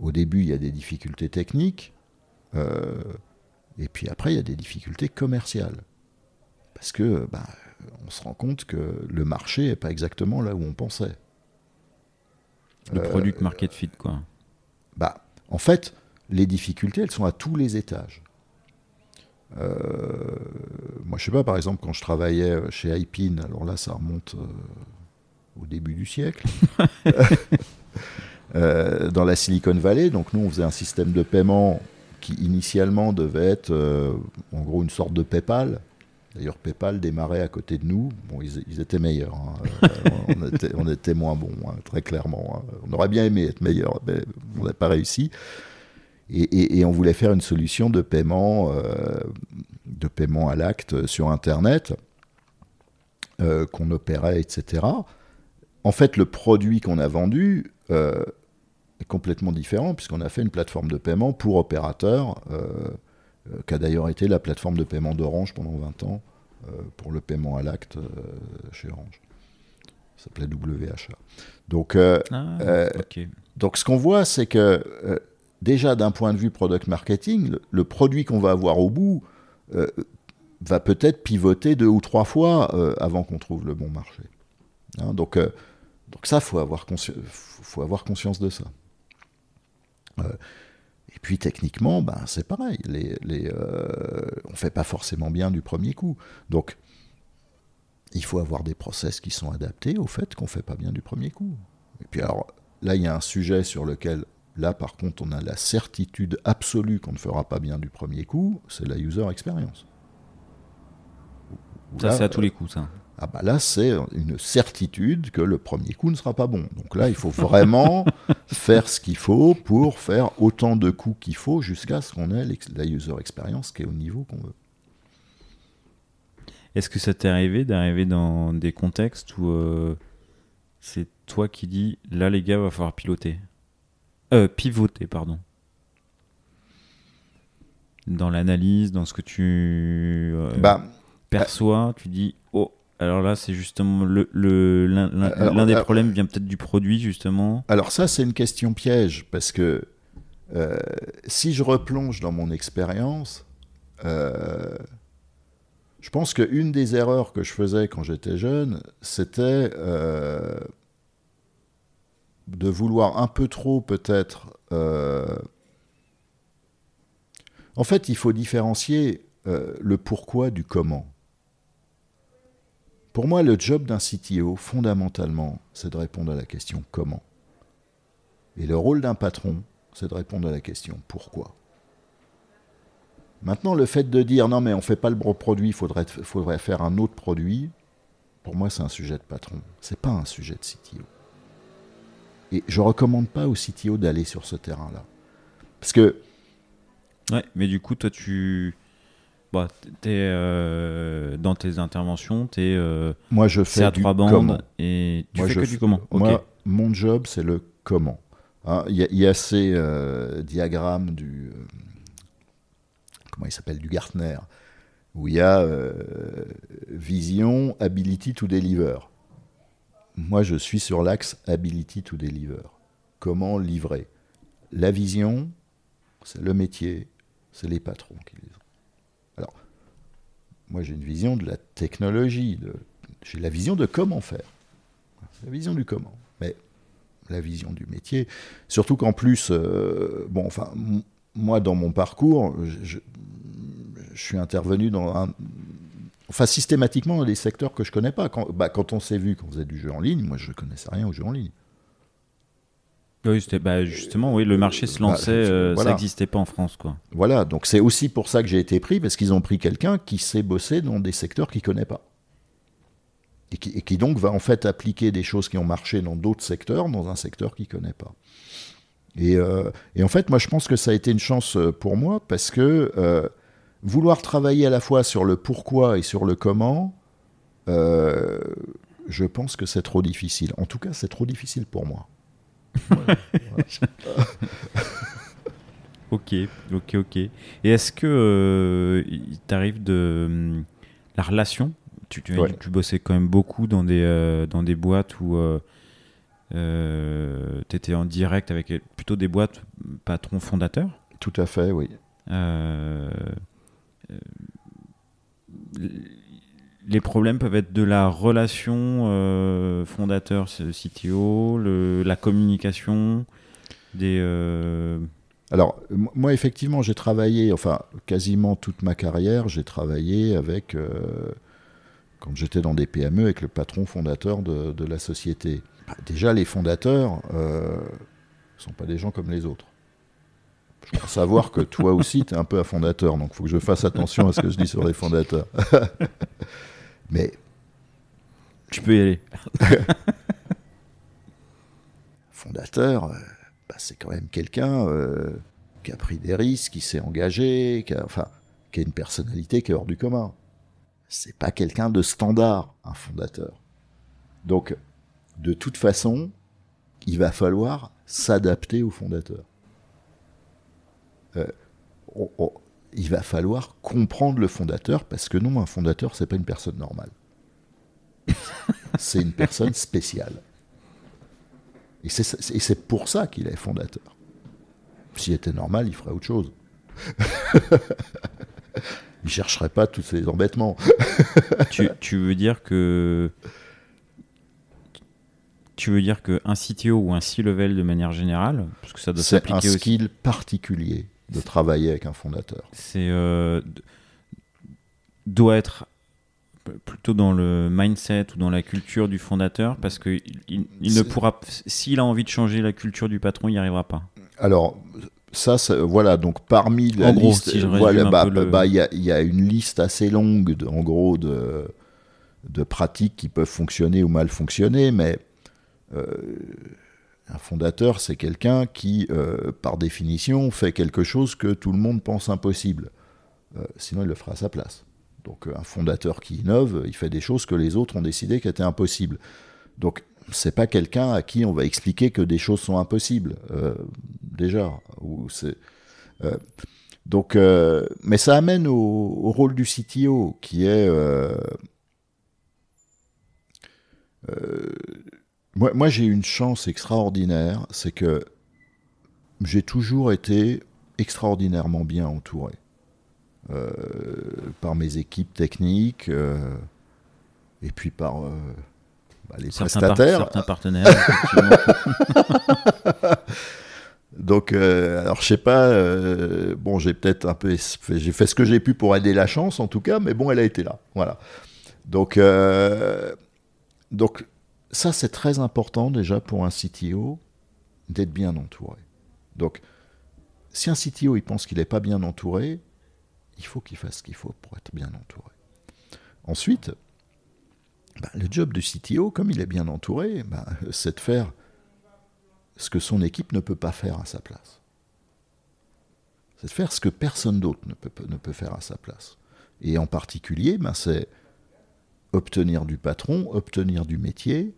au début, il y a des difficultés techniques, euh, et puis après, il y a des difficultés commerciales. Parce que ben, on se rend compte que le marché n'est pas exactement là où on pensait. Le Euh, product market fit, quoi. Bah, en fait, les difficultés, elles sont à tous les étages. Euh, moi, je sais pas, par exemple, quand je travaillais chez Ipin, alors là, ça remonte au début du siècle, [laughs] euh, dans la Silicon Valley. Donc, nous, on faisait un système de paiement qui, initialement, devait être, euh, en gros, une sorte de PayPal. D'ailleurs, PayPal démarrait à côté de nous. Bon, ils, étaient meilleurs. hein. Euh, on, était, moins bons, hein, très clairement. hein. On aurait bien aimé être meilleurs, mais on n'a pas réussi. Et, on voulait faire une solution de paiement, de paiement à l'acte sur Internet, qu'on opérait, etc. En fait, le produit qu'on a vendu euh, est complètement différent, puisqu'on a fait une plateforme de paiement pour opérateurs, euh, euh, qui a d'ailleurs été la plateforme de paiement d'Orange pendant 20 ans, euh, pour le paiement à l'acte chez Orange. Ça s'appelait WHA. Donc, Ah, donc ce qu'on voit, c'est que déjà d'un point de vue product marketing, le, le produit qu'on va avoir au bout va peut-être pivoter deux ou trois fois avant qu'on trouve le bon marché. Hein, donc, euh, donc ça, faut avoir faut, avoir conscience de ça. Euh, et puis techniquement, ben, c'est pareil. Euh, on fait pas forcément bien du premier coup. Donc il faut avoir des process qui sont adaptés au fait qu'on fait pas bien du premier coup. Et puis alors, là, il y a un sujet sur lequel, là, par contre, on a la certitude absolue qu'on ne fera pas bien du premier coup, c'est la user experience. Ça, c'est à tous les coups, ça. Ah bah là, c'est une certitude que le premier coup ne sera pas bon. Donc là, il faut vraiment [laughs] faire ce qu'il faut pour faire autant de coups qu'il faut jusqu'à ce qu'on ait la user experience qui est au niveau qu'on veut. Est-ce que ça t'est arrivé d'arriver dans des contextes où euh, c'est toi qui dis là les gars va falloir piloter? Euh, pivoter pardon dans l'analyse dans ce que tu euh, Bah, perçois, tu dis oh. Alors là, c'est justement le le- l'un l'un- Alors, l'un des euh, problèmes vient peut-être du produit justement. Alors ça, c'est une question piège, parce que euh, si je replonge dans mon expérience, euh, je pense qu'une des erreurs que je faisais quand j'étais jeune, c'était euh, de vouloir un peu trop peut-être... euh, En fait, il faut différencier euh, le pourquoi du comment. Pour moi, le job d'un CTO, fondamentalement, c'est de répondre à la question comment? Et le rôle d'un patron, c'est de répondre à la question pourquoi? Maintenant, le fait de dire non, mais on ne fait pas le bon produit, il faudrait, faire un autre produit, pour moi, c'est un sujet de patron. C'est pas un sujet de CTO. Et je recommande pas au CTO d'aller sur ce terrain-là. Parce que Ouais, mais du coup, toi, tu. Bah, t'es, euh, dans tes interventions, t'es, euh, moi, je fais à du trois comment. bandes et tu Moi, fais je que du comment. Moi, mon job, c'est le comment. Hein, Il y, a- il y a ces euh, diagrammes du. euh, comment il s'appelle Du Gartner, où il y a vision, ability to deliver. Moi, je suis sur l'axe ability to deliver. Comment livrer La vision, c'est le métier, c'est les patrons qui les moi, j'ai une vision de la technologie, j'ai la vision de comment faire. La vision du comment. Mais la vision du métier, surtout qu'en plus, euh, bon, enfin, moi, dans mon parcours, je, suis intervenu dans un. Enfin, systématiquement dans des secteurs que je connais pas. Quand, bah, quand on s'est vu, quand on faisait du jeu en ligne, moi, je connaissais rien au jeu en ligne. Oui, c'était, bah, justement, oui, le marché se Bah, lançait, euh, voilà. ça n'existait pas en France, quoi. Voilà, donc c'est aussi pour ça que j'ai été pris, parce qu'ils ont pris quelqu'un qui sait bosser dans des secteurs qu'il ne connaît pas. Et qui, et qui donc va en fait appliquer des choses qui ont marché dans d'autres secteurs, dans un secteur qu'il ne connaît pas. Et, euh, et en fait, moi je pense que ça a été une chance euh, pour moi, parce que euh, vouloir travailler à la fois sur le pourquoi et sur le comment, euh, je pense que c'est trop difficile. En tout cas, c'est trop difficile pour moi. Ok, ok, ok. Et est-ce que euh, il t'arrive de hum, la relation? Tu, tu, Ouais. tu bossais quand même beaucoup dans des euh, dans des boîtes où euh, tu étais en direct avec plutôt des boîtes patrons fondateurs? Tout à fait, oui. Les problèmes peuvent être de la relation euh, fondateur-CTO, le- la communication, des. euh, Alors, moi, effectivement, j'ai travaillé, enfin, quasiment toute ma carrière, j'ai travaillé avec, euh, quand j'étais dans des PME, avec le patron fondateur de, de la société. Bah, déjà, les fondateurs ne sont pas des gens comme les autres. Je crois savoir que toi aussi, tu es un peu un fondateur, donc il faut que je fasse attention à ce que je dis sur les fondateurs. [laughs] Mais Tu peux y aller. [laughs] fondateur, euh, bah, c'est quand même quelqu'un euh, qui a pris des risques, qui s'est engagé, qui a, enfin, qui a une personnalité qui est hors du commun. C'est pas quelqu'un de standard, un fondateur. Donc, de toute façon, il va falloir s'adapter au fondateur. Euh, on- on- il va falloir comprendre le fondateur parce que non, un fondateur, c'est pas une personne normale. [laughs] c'est une personne spéciale. Et c'est pour ça qu'il est fondateur. S'il était normal, il ferait autre chose. [laughs] il chercherait pas tous ces embêtements. [laughs] tu, tu veux dire que. Tu veux dire qu'un CTO ou un C-level de manière générale, parce que ça doit C'est un s'appliquer aussi. skill particulier de travailler avec un fondateur. c'est euh, doit être plutôt dans le mindset ou dans la culture du fondateur parce que il, ne pourra s'il a envie de changer la culture du patron il n'y arrivera pas Alors, ça, ça- voilà, donc parmi la En gros, liste, si voilà, bah, bah, il y, a, il y a une liste assez longue, de- en gros, de, de pratiques qui peuvent fonctionner ou mal fonctionner, mais euh, un fondateur, c'est quelqu'un qui, euh, par définition, fait quelque chose que tout le monde pense impossible. Euh, sinon, il le fera à sa place. Donc, euh, un fondateur qui innove, il fait des choses que les autres ont décidé qu'étaient impossibles. Donc, c'est pas quelqu'un à qui on va expliquer que des choses sont impossibles, déjà. Donc, mais ça amène au, rôle du CTO, qui est moi, moi j'ai une chance extraordinaire, c'est que j'ai toujours été extraordinairement bien entouré euh, par mes équipes techniques euh, et puis par euh, bah, les Certains, prestataires. par- certains partenaires. [laughs] Donc, alors je sais pas, bon, j'ai peut-être un peu, fait- j'ai fait ce que j'ai pu pour aider la chance en tout cas, mais bon, elle a été là, voilà. Donc, donc ça c'est très important déjà pour un CTO d'être bien entouré. Donc, si un CTO il pense qu'il n'est pas bien entouré, il faut qu'il fasse ce qu'il faut pour être bien entouré. Ensuite, bah, le job du CTO, comme il est bien entouré, bah, c'est de faire ce que son équipe ne peut pas faire à sa place. C'est de faire ce que personne d'autre ne peut, ne peut faire à sa place. Et en particulier, ben, c'est obtenir du patron, obtenir du métier,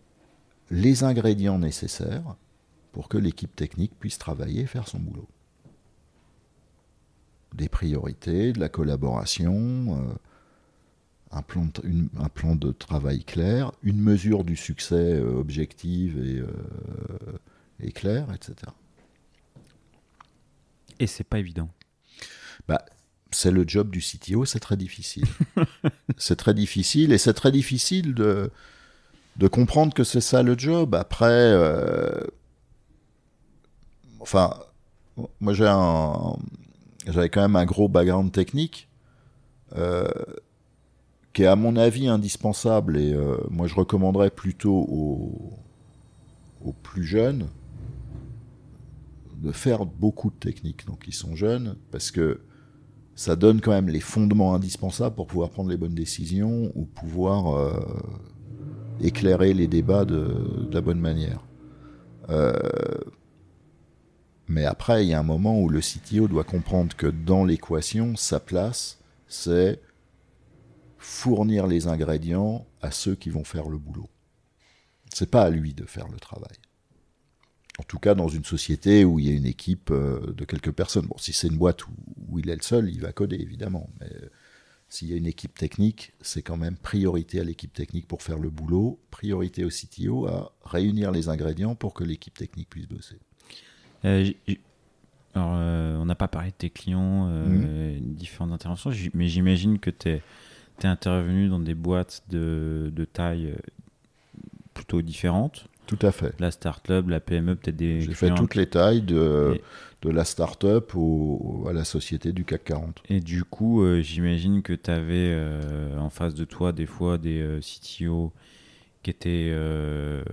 les ingrédients nécessaires pour que l'équipe technique puisse travailler et faire son boulot. Des priorités, de la collaboration, euh, un, plan de, une- un plan de travail clair, une mesure du succès euh, objective et, euh, et claire, etc. Et c'est pas évident. Bah, c'est le job du CTO, c'est très difficile. [laughs] c'est très difficile et c'est très difficile de, de comprendre que c'est ça le job. Après, euh, enfin, moi j'ai un, j'avais quand même un gros background technique euh, qui est à mon avis indispensable et euh, moi je recommanderais plutôt aux, plus jeunes de faire beaucoup de techniques, donc ils sont jeunes, parce que ça donne quand même les fondements indispensables pour pouvoir prendre les bonnes décisions ou pouvoir éclairer les débats de, la bonne manière. Euh, mais après, il y a un moment où le CTO doit comprendre que dans l'équation, sa place, c'est fournir les ingrédients à ceux qui vont faire le boulot. C'est pas à lui de faire le travail. En tout cas, dans une société où il y a une équipe euh, de quelques personnes. Bon, si c'est une boîte où, où il est le seul, il va coder, évidemment. Mais euh, s'il y a une équipe technique, c'est quand même priorité à l'équipe technique pour faire le boulot, priorité au CTO à réunir les ingrédients pour que l'équipe technique puisse bosser. Euh, alors, euh, on n'a pas parlé de tes clients, euh, Mhm. différentes interventions, mais j'imagine que tu es, intervenu dans des boîtes de, de taille plutôt différentes. Tout à fait. La start-up, la PME, peut-être des. J'ai fait toutes les tailles de, de la start-up au- à la société du CAC 40. Et du coup, euh, j'imagine que tu avais en face de toi des fois des euh, CTO qui étaient euh,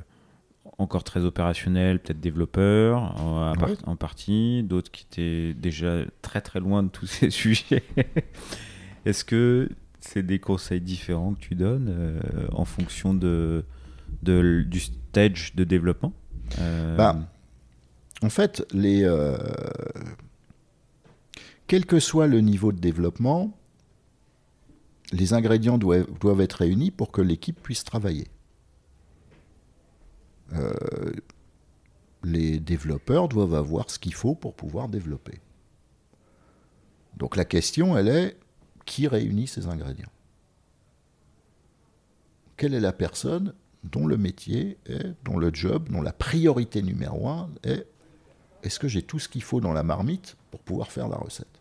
encore très opérationnels, peut-être développeurs en, Ouais. partie, d'autres qui étaient déjà très très loin de tous ces [laughs] sujets. Est-ce que c'est des conseils différents que tu donnes euh, en fonction de, de- du stage de développement Euh, Bah, En fait, euh, quel que soit le niveau de développement, les ingrédients doivent, doivent être réunis pour que l'équipe puisse travailler. Euh, les développeurs doivent avoir ce qu'il faut pour pouvoir développer. Donc la question, elle est, qui réunit ces ingrédients? Quelle est la personne dont le métier est, dont le job, dont la priorité numéro un est est-ce que j'ai tout ce qu'il faut dans la marmite pour pouvoir faire la recette?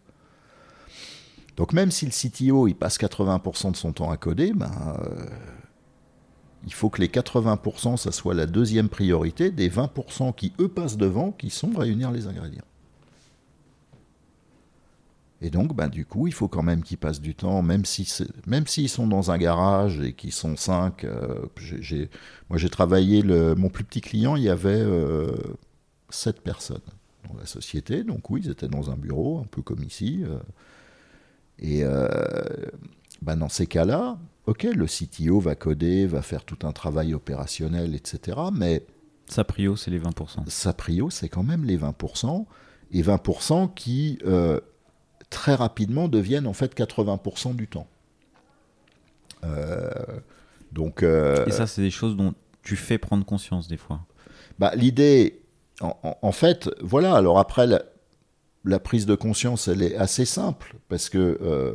Donc même si le CTO il passe 80% de son temps à coder, ben, euh, il faut que les 80% ça soit la deuxième priorité des 20% qui eux passent devant, qui sont réunir les ingrédients. Et donc, ben, du coup, il faut quand même qu'ils passent du temps, même s'ils sont dans un garage et qu'ils sont cinq. euh, moi, j'ai travaillé mon plus petit client, il y avait euh, sept personnes dans la société. Donc oui, ils étaient dans un bureau, un peu comme ici. euh, et euh, ben, dans ces cas-là, ok, le CTO va coder, va faire tout un travail opérationnel, etc. Mais Sa prio, c'est les 20%. sa prio, c'est quand même les 20%, et 20% qui, euh, très rapidement, deviennent en fait 80% du temps. Euh, donc, euh, Et ça, c'est des choses dont tu fais prendre conscience des fois. bah, l'idée, en, en- en fait, voilà, alors après, la- la prise de conscience, elle est assez simple, parce que euh,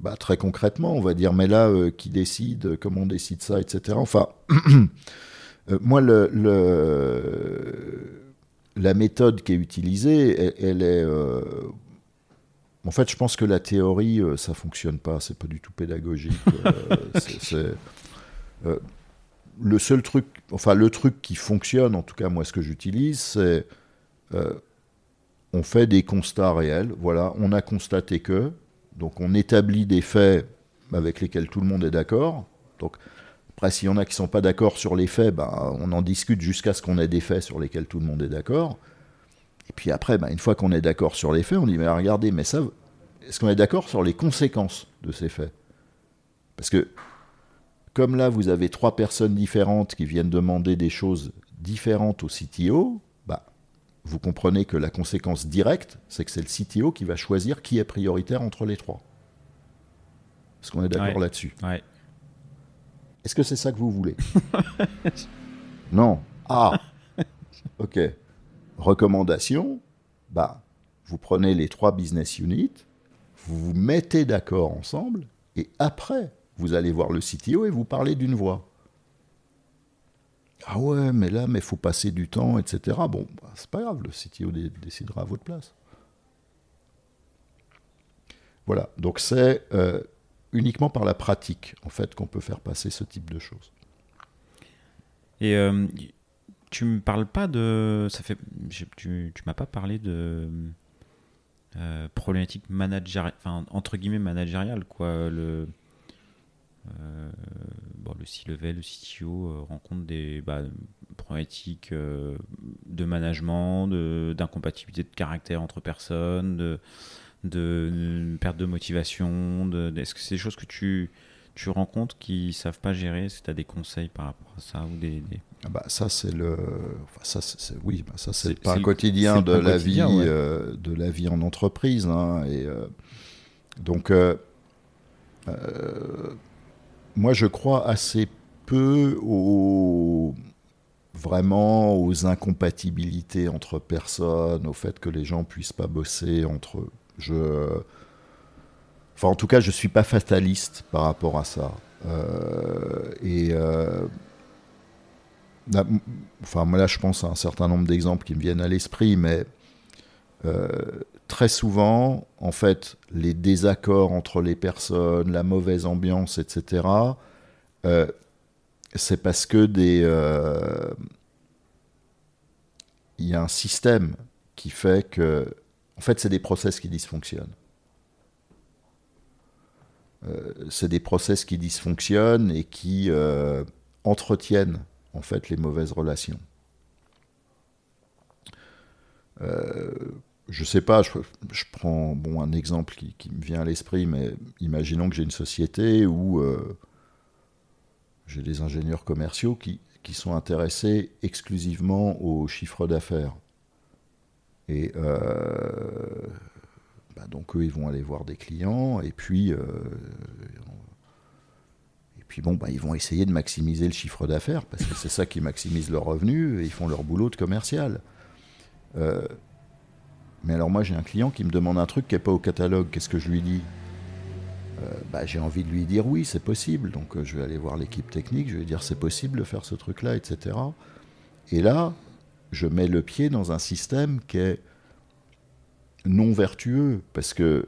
bah, très concrètement, on va dire, mais là, euh, qui décide, comment on décide ça, etc. Enfin, [clears throat] moi, le, la méthode qui est utilisée, elle, est... en fait, je pense que la théorie, ça fonctionne pas, c'est pas du tout pédagogique. [laughs] c'est le seul truc, enfin le truc qui fonctionne, en tout cas moi ce que j'utilise, c'est euh, on fait des constats réels. Voilà, on a constaté que, donc on établit des faits avec lesquels tout le monde est d'accord. Donc après, s'il y en a qui sont pas d'accord sur les faits, ben, on en discute jusqu'à ce qu'on ait des faits sur lesquels tout le monde est d'accord. Et puis après, ben, une fois qu'on est d'accord sur les faits, on dit mais regardez, mais ça, est-ce qu'on est d'accord sur les conséquences de ces faits? Parce que comme là, vous avez trois personnes différentes qui viennent demander des choses différentes au CTO, bah, vous comprenez que la conséquence directe, c'est que c'est le CTO qui va choisir qui est prioritaire entre les trois. Est-ce qu'on est, d'accord là-dessus? Est-ce que c'est ça que vous voulez? [laughs] Non. Ah Ok. Recommandation bah, vous prenez les trois business units, vous vous mettez d'accord ensemble, et après, vous allez voir le CTO et vous parlez d'une voix. Ah ouais, mais là, mais faut passer du temps, etc. Bon, bah, c'est pas grave, le CTO décidera à votre place. Voilà, donc c'est euh, uniquement par la pratique, en fait, qu'on peut faire passer ce type de choses. Et euh, tu me parles pas de, ça fait, tu, tu m'as pas parlé de euh, problématique entre guillemets managériale, quoi. Le, euh, bon, le C-level, le CTO euh, rencontre des bah, problématiques euh, de management, d'incompatibilité de, caractère entre personnes, de, de perte de motivation. Est-ce que c'est des choses que tu, tu rencontres qui ne savent pas gérer? Est-ce que tu as des conseils par rapport à ça ou des, Ah bah, ça c'est le enfin, ça c'est oui bah, ça c'est pas quotidien de la vie de la vie en entreprise hein, et donc moi, je crois assez peu aux vraiment aux incompatibilités entre personnes, au fait que les gens puissent pas bosser entre eux. Je, enfin, en tout cas, je suis pas fataliste par rapport à ça. Euh, et euh, enfin, moi là, je pense à un certain nombre d'exemples qui me viennent à l'esprit, mais euh, très souvent, en fait, les désaccords entre les personnes, la mauvaise ambiance, etc., euh, c'est parce que des. Euh, il y a un système qui fait que. En fait, c'est des process qui dysfonctionnent. Euh, c'est des process qui dysfonctionnent et qui entretiennent en fait les mauvaises relations. Je sais pas, je, prends bon, un exemple qui, me vient à l'esprit, mais imaginons que j'ai une société où euh, j'ai des ingénieurs commerciaux qui, sont intéressés exclusivement au chiffre d'affaires. Et euh, bah, donc eux, ils vont aller voir des clients, et puis, euh, et puis bon, bah, ils vont essayer de maximiser le chiffre d'affaires, parce que c'est ça qui maximise leurs revenus, et ils font leur boulot de commercial. Mais alors moi j'ai un client qui me demande un truc qui n'est pas au catalogue, qu'est-ce que je lui dis? Euh, bah, J'ai envie de lui dire oui, c'est possible. Donc euh, je vais aller voir l'équipe technique, je vais lui dire c'est possible de faire ce truc-là, etc. Et là, je mets le pied dans un système qui est non vertueux, parce que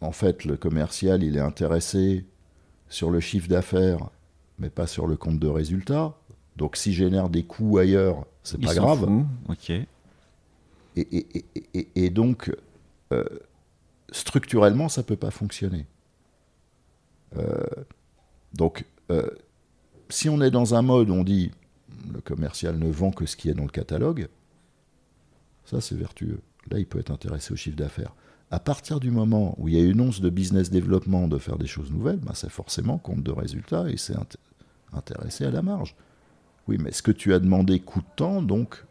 en fait le commercial il est intéressé sur le chiffre d'affaires, mais pas sur le compte de résultat. Donc s'il génère des coûts ailleurs, c'est pas grave. Ok. Et, donc, euh, structurellement, ça ne peut pas fonctionner. Euh, donc, euh, si on est dans un mode où on dit le commercial ne vend que ce qui est dans le catalogue, ça c'est vertueux. Là, il peut être intéressé au chiffre d'affaires. À partir du moment où il y a une once de business développement de faire des choses nouvelles, ben c'est forcément compte de résultats et c'est intéressé à la marge. Oui, mais ce que tu as demandé coûte tant, donc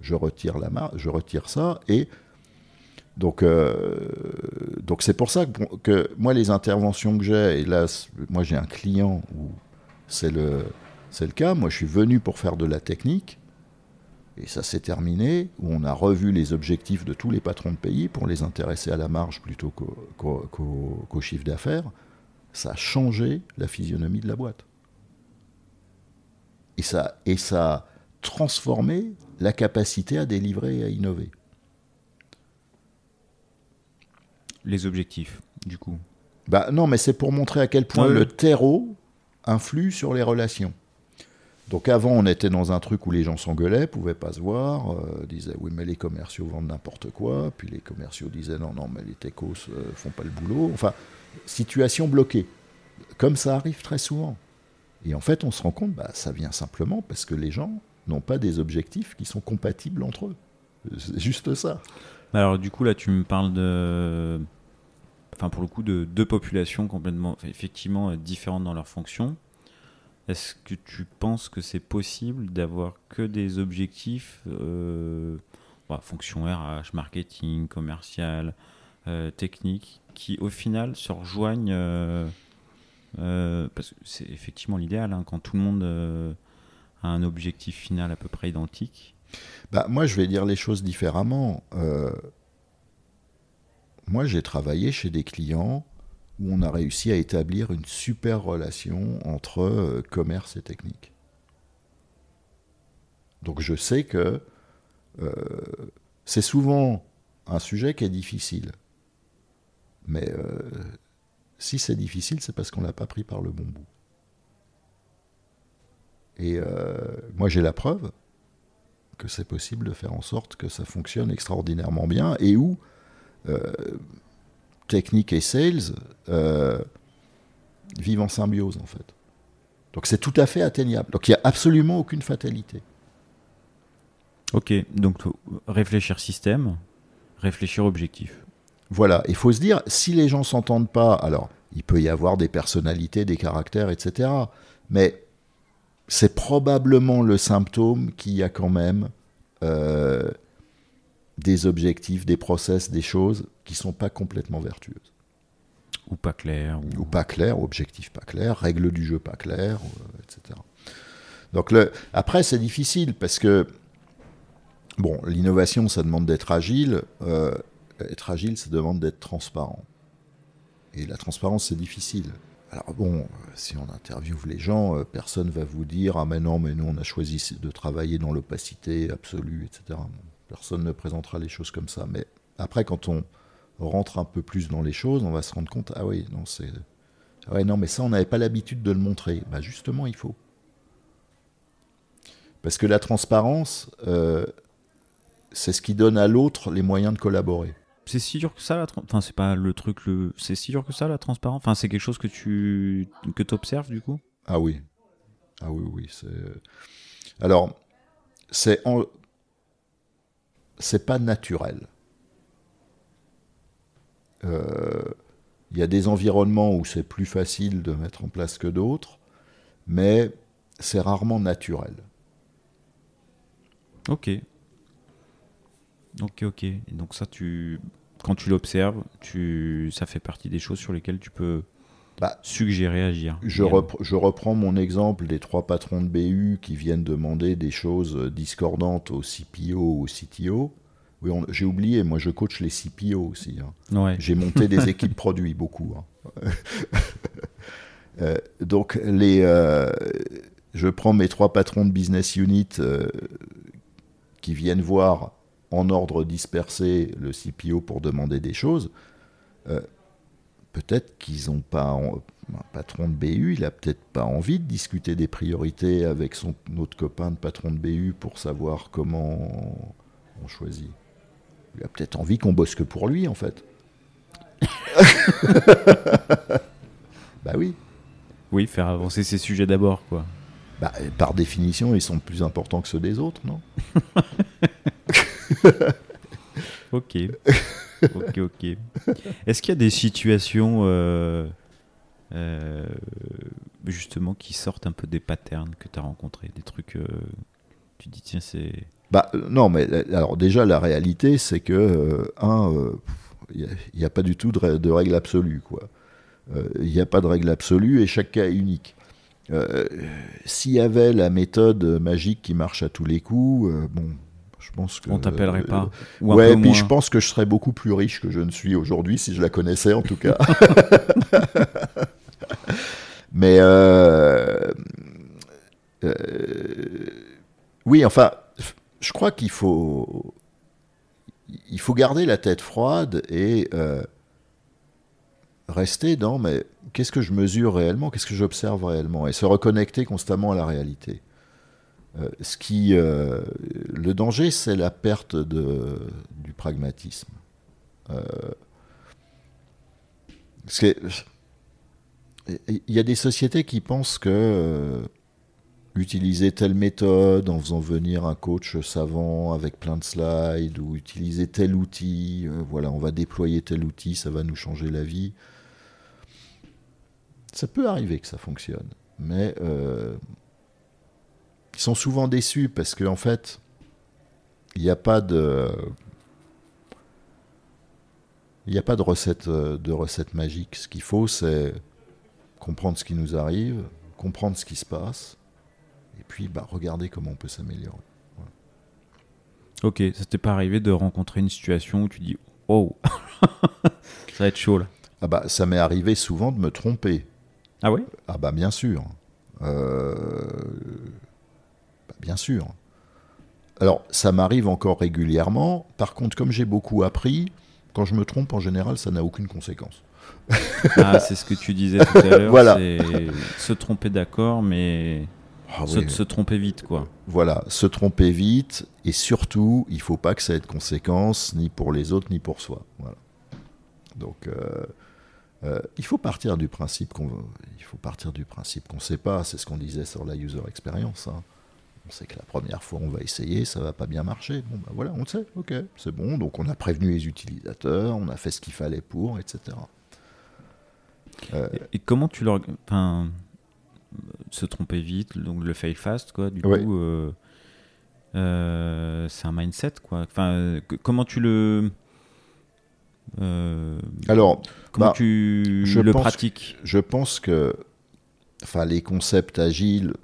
je retire la je retire ça et donc euh, donc c'est pour ça que, moi les interventions que j'ai et là moi j'ai un client où c'est le c'est le cas, moi je suis venu pour faire de la technique Et ça s'est terminé, où on a revu les objectifs de tous les patrons de pays pour les intéresser à la marge plutôt qu'au chiffre d'affaires. Ça a changé la physionomie de la boîte. Et ça, et ça a transformé la capacité à délivrer et à innover. Les objectifs, du coup bah, Non, mais c'est pour montrer à quel point le terreau influe sur les relations. Donc avant, on était dans un truc où les gens s'engueulaient, pouvaient pas se voir, euh, disaient oui mais les commerciaux vendent n'importe quoi, puis les commerciaux disaient non non mais les techos euh, font pas le boulot. Enfin, situation bloquée, comme ça arrive très souvent. Et en fait, on se rend compte, bah, ça vient simplement parce que les gens n'ont pas des objectifs qui sont compatibles entre eux. C'est juste ça. Alors du coup là, tu me parles de, enfin pour le coup de deux populations complètement, effectivement différentes dans leurs fonctions. Est-ce que tu penses que c'est possible d'avoir que des objectifs, euh, bah, fonction RH, marketing, commercial, euh, technique, qui au final se rejoignent euh, euh, Parce que c'est effectivement l'idéal, hein, quand tout le monde a un objectif final à peu près identique. Bah, moi, je vais dire les choses différemment. moi, j'ai travaillé chez des clients où on a réussi à établir une super relation entre euh, commerce et technique. Donc je sais que euh, c'est souvent un sujet qui est difficile. Mais euh, si c'est difficile, c'est parce qu'on ne l'a pas pris par le bon bout. Et moi j'ai la preuve que c'est possible de faire en sorte que ça fonctionne extraordinairement bien et où technique et sales euh, vivent en symbiose en fait. Donc c'est tout à fait atteignable. Donc il n'y a absolument aucune fatalité. Ok, donc réfléchir système, réfléchir objectif. Voilà, il faut se dire, si les gens s'entendent pas, alors il peut y avoir des personnalités, des caractères, etc. Mais c'est probablement le symptôme qu'il y a quand même euh, des objectifs, des process, des choses qui sont pas complètement vertueuses. Ou pas claires. Ou... pas claires, objectifs pas clairs, règles du jeu pas claires, euh, etc. Donc le... après, c'est difficile parce que, bon, l'innovation, ça demande d'être agile. Euh, être agile, ça demande d'être transparent. Et la transparence, c'est difficile. Alors bon, si on interviewe les gens, euh, personne va vous dire ah mais non mais nous on a choisi de travailler dans l'opacité absolue, etc. Personne ne présentera les choses comme ça. Mais après, quand on rentre un peu plus dans les choses, on va se rendre compte, ah oui, non, c'est... Ah non, mais ça, on n'avait pas l'habitude de le montrer. Bah justement, il faut. Parce que la transparence, euh, c'est ce qui donne à l'autre les moyens de collaborer. C'est si dur que ça, la enfin c'est pas le truc, le... c'est si dur que ça la transparence? Enfin c'est quelque chose que tu que observes du coup? Ah oui, ah oui oui. C'est... Alors c'est en c'est pas naturel. Euh, il y a des environnements où c'est plus facile de mettre en place que d'autres, mais c'est rarement naturel. Ok. Ok, ok. Et donc ça, tu, quand tu l'observes, tu, ça fait partie des choses sur lesquelles tu peux bah, suggérer, agir. Je, je, reprends mon exemple des trois patrons de BU qui viennent demander des choses discordantes au CPO ou au CTO. Oui, j'ai oublié, moi je coach les CPO aussi. Hein. J'ai monté des [laughs] équipes produits, beaucoup. Hein. [laughs] Euh, donc, les, euh, je prends mes trois patrons de business unit euh, qui viennent voir en ordre dispersé le CPO pour demander des choses peut-être qu'ils n'ont pas. Un patron de BU, il a peut-être pas envie de discuter des priorités avec son autre copain de patron de BU pour savoir comment on choisit. Il a peut-être envie qu'on bosse que pour lui, en fait. [laughs] bah oui. Oui, faire avancer ses sujets d'abord, quoi. Bah, par définition, ils sont plus importants que ceux des autres, non? [laughs] [laughs] Ok ok, ok. Est-ce qu'il y a des situations euh, euh, justement qui sortent un peu des patterns que tu as rencontrés Des trucs, euh, tu dis tiens, c'est. Bah non, mais alors déjà, la réalité, c'est que, un, il n'y a, pas du tout de, de règle absolue, quoi. Il n'y a pas de règle absolue et chaque cas est unique. S'il y avait la méthode magique qui marche à tous les coups, bon, Je pense que. On t'appellerait pas. Ou ouais, puis je pense que je serais beaucoup plus riche que je ne suis aujourd'hui si je la connaissais en tout cas. [laughs] Mais euh, euh, oui, enfin, je crois qu'il faut il faut garder la tête froide et euh, rester dans mais qu'est-ce que je mesure réellement, qu'est-ce que j'observe réellement, et se reconnecter constamment à la réalité. Euh, ce qui, euh, le danger, c'est la perte de, du pragmatisme. il y a des sociétés qui pensent que utiliser telle méthode en faisant venir un coach savant avec plein de slides ou utiliser tel outil, euh, voilà, on va déployer tel outil, ça va nous changer la vie. Ça peut arriver que ça fonctionne, mais euh, ils sont souvent déçus parce qu'en en fait, il n'y a pas de il n'y a pas de recette, de recette magique. Ce qu'il faut, c'est comprendre ce qui nous arrive, comprendre ce qui se passe, et puis bah, regarder comment on peut s'améliorer. Ok, ça t'est pas arrivé de rencontrer une situation où tu dis Oh, [laughs] ça va être chaud là ah bah, Ça m'est arrivé souvent de me tromper. Ah oui Ah bah bien sûr. Euh, bien sûr. Alors ça m'arrive encore régulièrement. Par contre, comme j'ai beaucoup appris, quand je me trompe en général, ça n'a aucune conséquence. ah, c'est ce que tu disais tout à l'heure. voilà. Se tromper d'accord, mais ah se, tromper vite, quoi. Voilà, se tromper vite, et surtout, il faut pas que ça ait de conséquences, ni pour les autres, ni pour soi. Voilà. Donc, euh, euh, il faut partir du principe qu'on il faut partir du principe qu'on sait pas. C'est ce qu'on disait sur la user experience. Hein. On sait que la première fois on va essayer, ça va pas bien marcher. Bon ben voilà, on le sait. Ok, c'est bon. Donc on a prévenu les utilisateurs, on a fait ce qu'il fallait pour, etc. Euh, et, comment tu leur, enfin, se tromper vite, donc le fail fast, quoi. Du coup, euh, euh, c'est un mindset, quoi. Enfin, comment tu le. Alors, comment bah, tu je le pratiques? Je pense que, enfin, les concepts agiles,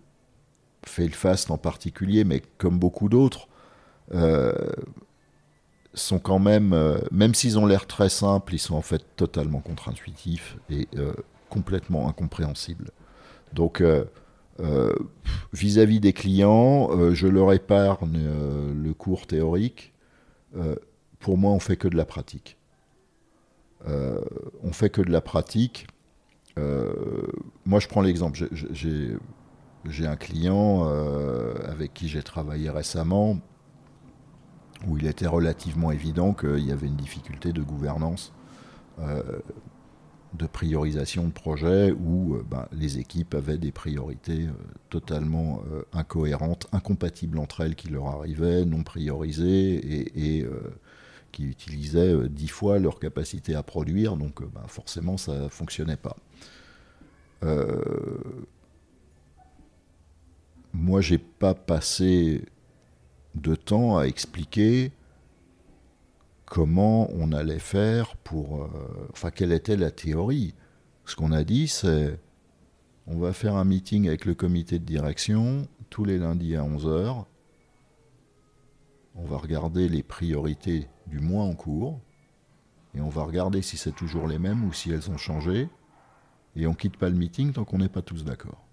fail fast en particulier, mais comme beaucoup d'autres, sont quand même, même s'ils ont l'air très simples, ils sont en fait totalement contre-intuitifs et complètement incompréhensibles. Donc, euh, euh, vis-à-vis des clients, euh, je leur épargne le cours théorique. pour moi, on fait que de la pratique. on fait que de la pratique. moi, je prends l'exemple. Un client avec qui j'ai travaillé récemment où il était relativement évident qu'il y avait une difficulté de gouvernance de priorisation de projet où euh, ben, les équipes avaient des priorités euh, totalement euh, incohérentes, incompatibles entre elles qui leur arrivaient, non priorisées et, qui utilisaient dix fois leur capacité à produire, donc ben, forcément ça ne fonctionnait pas. Moi, j'ai pas passé de temps à expliquer comment on allait faire pour... Euh, enfin, quelle était la théorie. Ce qu'on a dit, c'est on va faire un meeting avec le comité de direction tous les lundis à 11h. On va regarder les priorités du mois en cours. Et on va regarder si c'est toujours les mêmes ou si elles ont changé. Et on quitte pas le meeting tant qu'on n'est pas tous d'accord.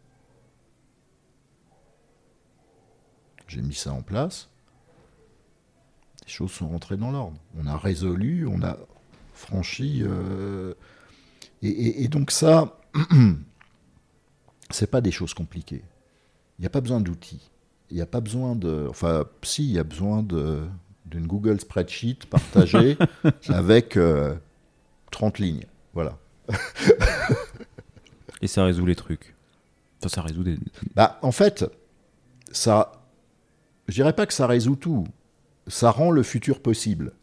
J'ai mis ça en place les choses sont rentrées dans l'ordre. On a résolu, on a franchi. Euh, et, donc ça, [clears throat] c'est pas des choses compliquées. Il n'y a pas besoin d'outils. Il n'y a pas besoin de. Enfin, si, il y a besoin d'une Google Spreadsheet partagée [laughs] avec 30 euh, lignes. Voilà. et ça résout les trucs. Enfin, ça résout des. Bah, en fait, ça. Je dirais pas que ça résout tout ça rend le futur possible.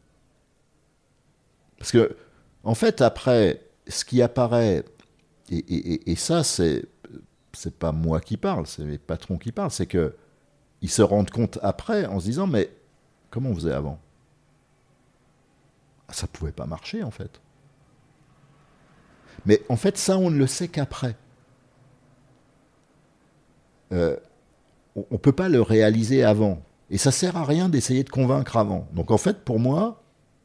Parce que, en fait, après, ce qui apparaît, et, ça, c'est c'est pas moi qui parle, c'est mes patrons qui parlent, c'est que ils se rendent compte après en se disant mais comment on faisait avant? Ah, Ça pouvait pas marcher en fait. Mais en fait, ça, on ne le sait qu'après. Euh, on ne peut pas le réaliser avant. Et ça sert à rien d'essayer de convaincre avant. Donc en fait, pour moi,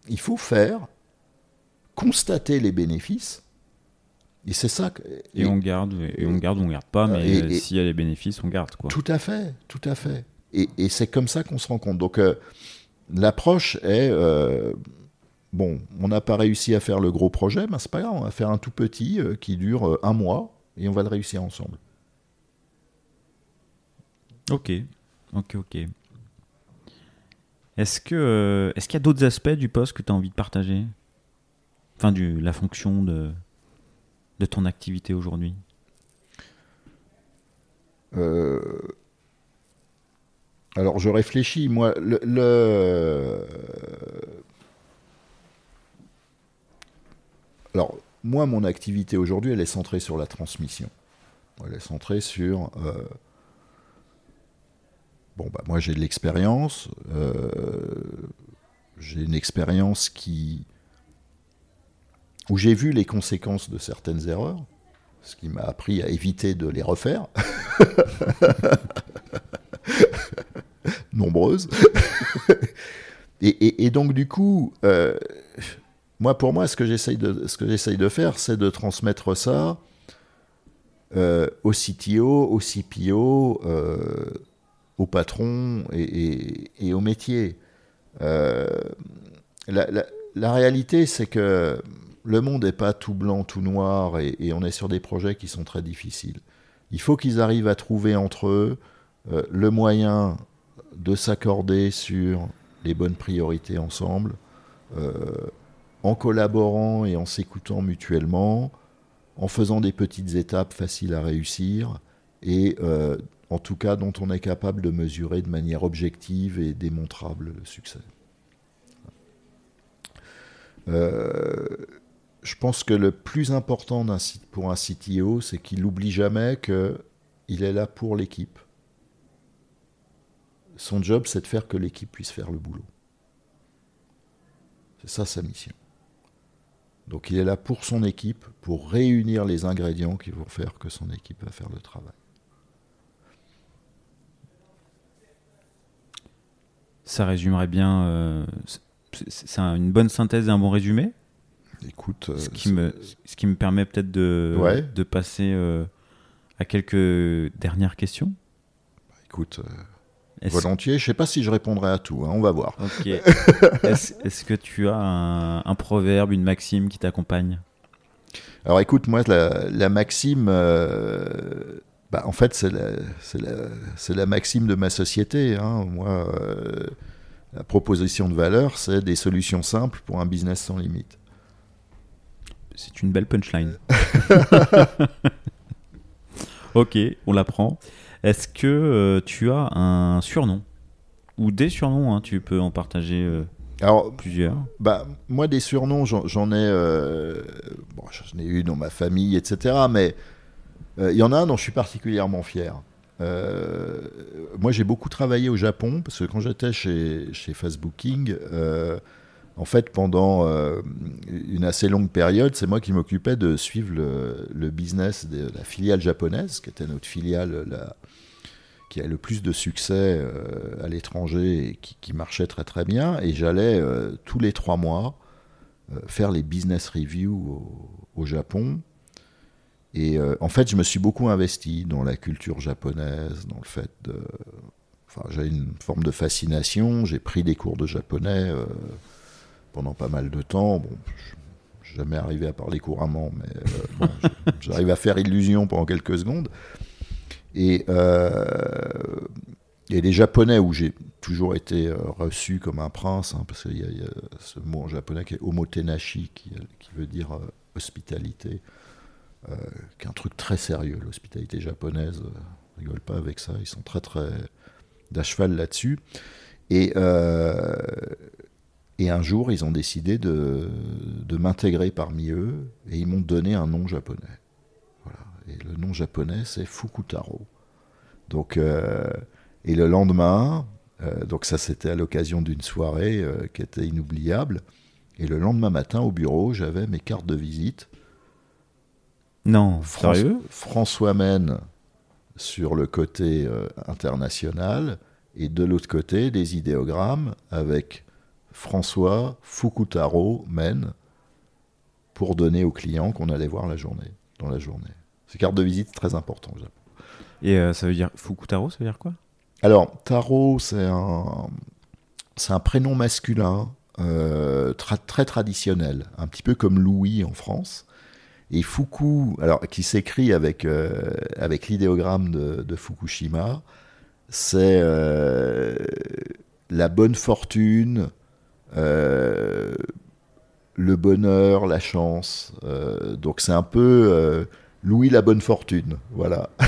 il faut faire, constater les bénéfices. Et c'est ça. Que, et, on garde, et on garde, on garde pas, mais s'il y a les bénéfices, on garde quoi. Tout à fait, tout à fait. Et, c'est comme ça qu'on se rend compte. Donc euh, l'approche est euh, bon, on n'a pas réussi à faire le gros projet, mais c'est pas grave, on va faire un tout petit euh, qui dure un mois et on va le réussir ensemble. Ok, ok, ok. Est-ce que euh, est-ce qu'il y a d'autres aspects du poste que tu as envie de partager? Enfin, du, la fonction de, de ton activité aujourd'hui? Euh, Alors, je réfléchis. Moi, le, Alors, moi, mon activité aujourd'hui, elle est centrée sur la transmission. Elle est centrée sur euh, Bon, bah, moi j'ai de l'expérience. Euh, j'ai une expérience qui. où j'ai vu les conséquences de certaines erreurs, ce qui m'a appris à éviter de les refaire. [laughs] Nombreuses. [laughs] et, donc, du coup. Euh, moi, pour moi, ce que j'essaye de, de faire, c'est de transmettre ça euh, au CTO, au CPO, au patron et, au métier. Euh, la, réalité, c'est que le monde n'est pas tout blanc, tout noir, et, on est sur des projets qui sont très difficiles. Il faut qu'ils arrivent à trouver entre eux euh, le moyen de s'accorder sur les bonnes priorités ensemble, euh, en collaborant et en s'écoutant mutuellement, en faisant des petites étapes faciles à réussir, et en tout cas dont on est capable de mesurer de manière objective et démontrable le succès. Euh, je pense que le plus important pour un CTO, c'est qu'il n'oublie jamais qu'il est là pour l'équipe. Son job, c'est de faire que l'équipe puisse faire le boulot. C'est ça sa mission. Donc il est là pour son équipe, pour réunir les ingrédients qui vont faire que son équipe va faire le travail. Ça résumerait bien. Euh, c'est une bonne synthèse et un bon résumé? Écoute. ce, qui me, ce qui me permet peut-être de, de passer euh, à quelques dernières questions? Bah, écoute. Euh, volontiers, je ne sais pas si je répondrai à tout, hein, on va voir. [laughs] Est-ce que tu as un, proverbe, une maxime qui t'accompagne? Alors écoute, moi, la, la maxime, bah, en fait, c'est la, la, maxime de ma société. Hein. Moi, euh, la proposition de valeur, c'est des solutions simples pour un business sans limite. C'est une belle punchline. [laughs] ok, on la prend. Est-ce que euh, tu as un surnom? Ou des surnoms, hein, tu peux en partager euh, Alors, plusieurs. Bah, moi, des surnoms, j'en ai, bon, ai eu dans ma famille, etc. Mais il euh, y en a un dont je suis particulièrement fier. Euh, moi, j'ai beaucoup travaillé au Japon parce que quand j'étais chez, chez Fastbooking, euh, en fait, pendant une assez longue période, c'est moi qui m'occupais de suivre le, business de la filiale japonaise, qui était notre filiale qui a le plus de succès à l'étranger et qui, marchait très très bien. Et j'allais tous les trois mois faire les business reviews au Japon et euh, en fait, je me suis beaucoup investi dans la culture japonaise, dans le fait de. Enfin, j'ai une forme de fascination. J'ai pris des cours de japonais euh, pendant pas mal de temps. Bon, je jamais arrivé à parler couramment, mais euh, bon, [laughs] j'arrive à faire illusion pendant quelques secondes. Et, et les Japonais, où j'ai toujours été reçu comme un prince, hein, parce qu'il y, a ce mot en japonais qui est omotenashi, qui, qui veut dire hospitalité. Euh, qui est un truc très sérieux. L'hospitalité japonaise, euh, rigole pas avec ça, ils sont très très d'à cheval là-dessus. Et, euh, et un jour, ils ont décidé de, de m'intégrer parmi eux et ils m'ont donné un nom japonais. Voilà. Et le nom japonais, c'est Fukutaro. Donc, et le lendemain, donc ça c'était à l'occasion d'une soirée qui était inoubliable. Et le lendemain matin, au bureau, j'avais mes cartes de visite non, sérieux? François Mène sur le côté euh, international et de l'autre côté, des idéogrammes avec François Fukutaro mène pour donner aux clients qu'on allait voir la journée, dans la journée. Ces cartes de visite très important au Japon. Et euh, ça veut dire Fukutaro, ça veut dire quoi? Alors, Taro, c'est un, c'est un prénom masculin euh, tra- très traditionnel, un petit peu comme Louis en France. Et Fuku, alors qui s'écrit avec, euh, avec l'idéogramme de, de Fukushima, c'est euh, la bonne fortune, euh, le bonheur, la chance. Donc c'est un peu Louis la bonne fortune, voilà. [laughs]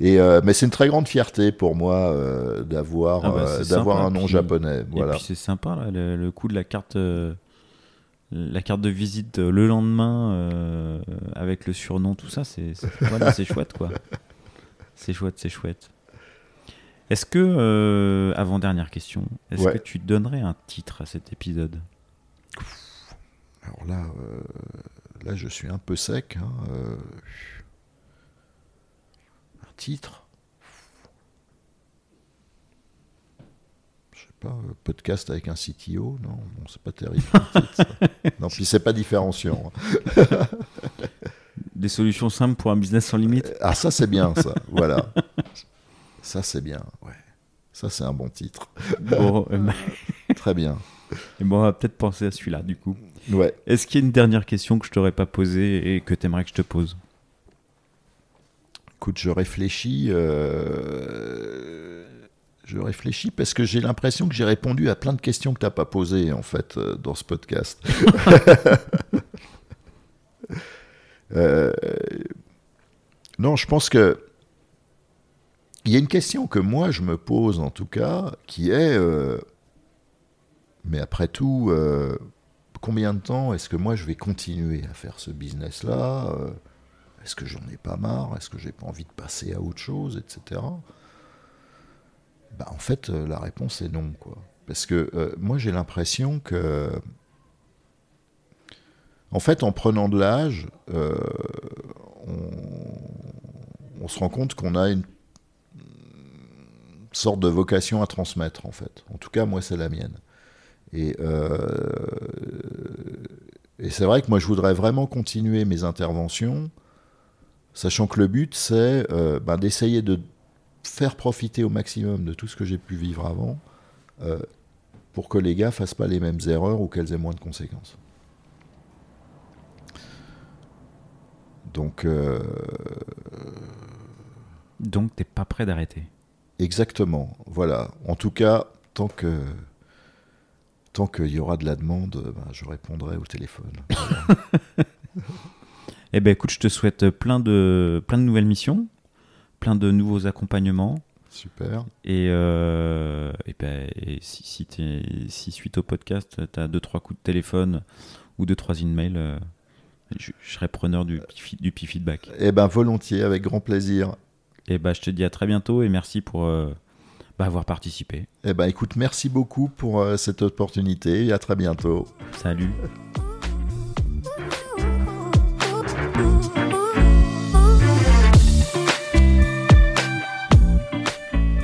Et euh, mais c'est une très grande fierté pour moi euh, d'avoir Ah bah, euh, d'avoir un nom puis- japonais. Et puis c'est sympa, là, le, le coup de la carte, la carte de visite le lendemain euh, avec le surnom, tout ça, c'est voilà, chouette quoi. C'est chouette, c'est chouette. Est-ce que, euh, avant dernière question, est-ce Ouais. que tu donnerais un titre à cet épisode? Alors là, euh, là, je suis un peu sec. hein, un titre Je sais pas, euh, podcast avec un CTO Non, bon, c'est pas terrible. [laughs] non, puis c'est pas différenciant. [laughs] Des solutions simples pour un business sans limite Ah, ça, c'est bien, ça. [laughs] Voilà. Ça, c'est bien, ouais. Ça, c'est un bon titre. Bon, euh, bah, Très bien. et bon, on va peut-être penser à celui-là du coup. Ouais. Est-ce qu'il y a une dernière question que je t'aurais pas posée et que tu aimerais que je te pose? Écoute, je réfléchis. euh, Je réfléchis parce que j'ai l'impression que j'ai répondu à plein de questions que tu n'as pas posées, en fait, euh, dans ce podcast. [laughs] Euh, Non, je pense que. Il y a une question que moi, je me pose, en tout cas, qui est. euh, Mais après tout, euh, combien de temps est-ce que moi, je vais continuer à faire ce business-là? Est-ce que j'en ai pas marre? Est-ce que j'ai pas envie de passer à autre chose, etc. Bah, en fait, euh, la réponse est non. Parce que euh, moi, j'ai l'impression que, en fait, en prenant de l'âge, euh, on, se rend compte qu'on a une sorte de vocation à transmettre, en fait. En tout cas, moi, c'est la mienne. Et, c'est vrai que moi, je voudrais vraiment continuer mes interventions Sachant que le but, c'est ben, d'essayer de faire profiter au maximum de tout ce que j'ai pu vivre avant, euh, pour que les gars fassent pas les mêmes erreurs ou qu'elles aient moins de conséquences. Donc, euh, Donc t'es pas prêt d'arrêter. exactement, voilà. En tout cas, tant que tant qu'il y aura de la demande, ben, je répondrai au téléphone. [laughs] Eh ben écoute, je te souhaite plein de, plein de nouvelles missions, plein de nouveaux accompagnements. Super. Et, euh, et ben, et si, si, suite au podcast, tu as deux, trois coups de téléphone ou deux, trois emails, euh, je, je serai preneur du, du feedback. Eh ben volontiers, avec grand plaisir. Et ben, je te dis à très bientôt et merci pour euh, bah, avoir participé. Eh ben écoute, merci beaucoup pour euh, cette opportunité et à très bientôt. Salut.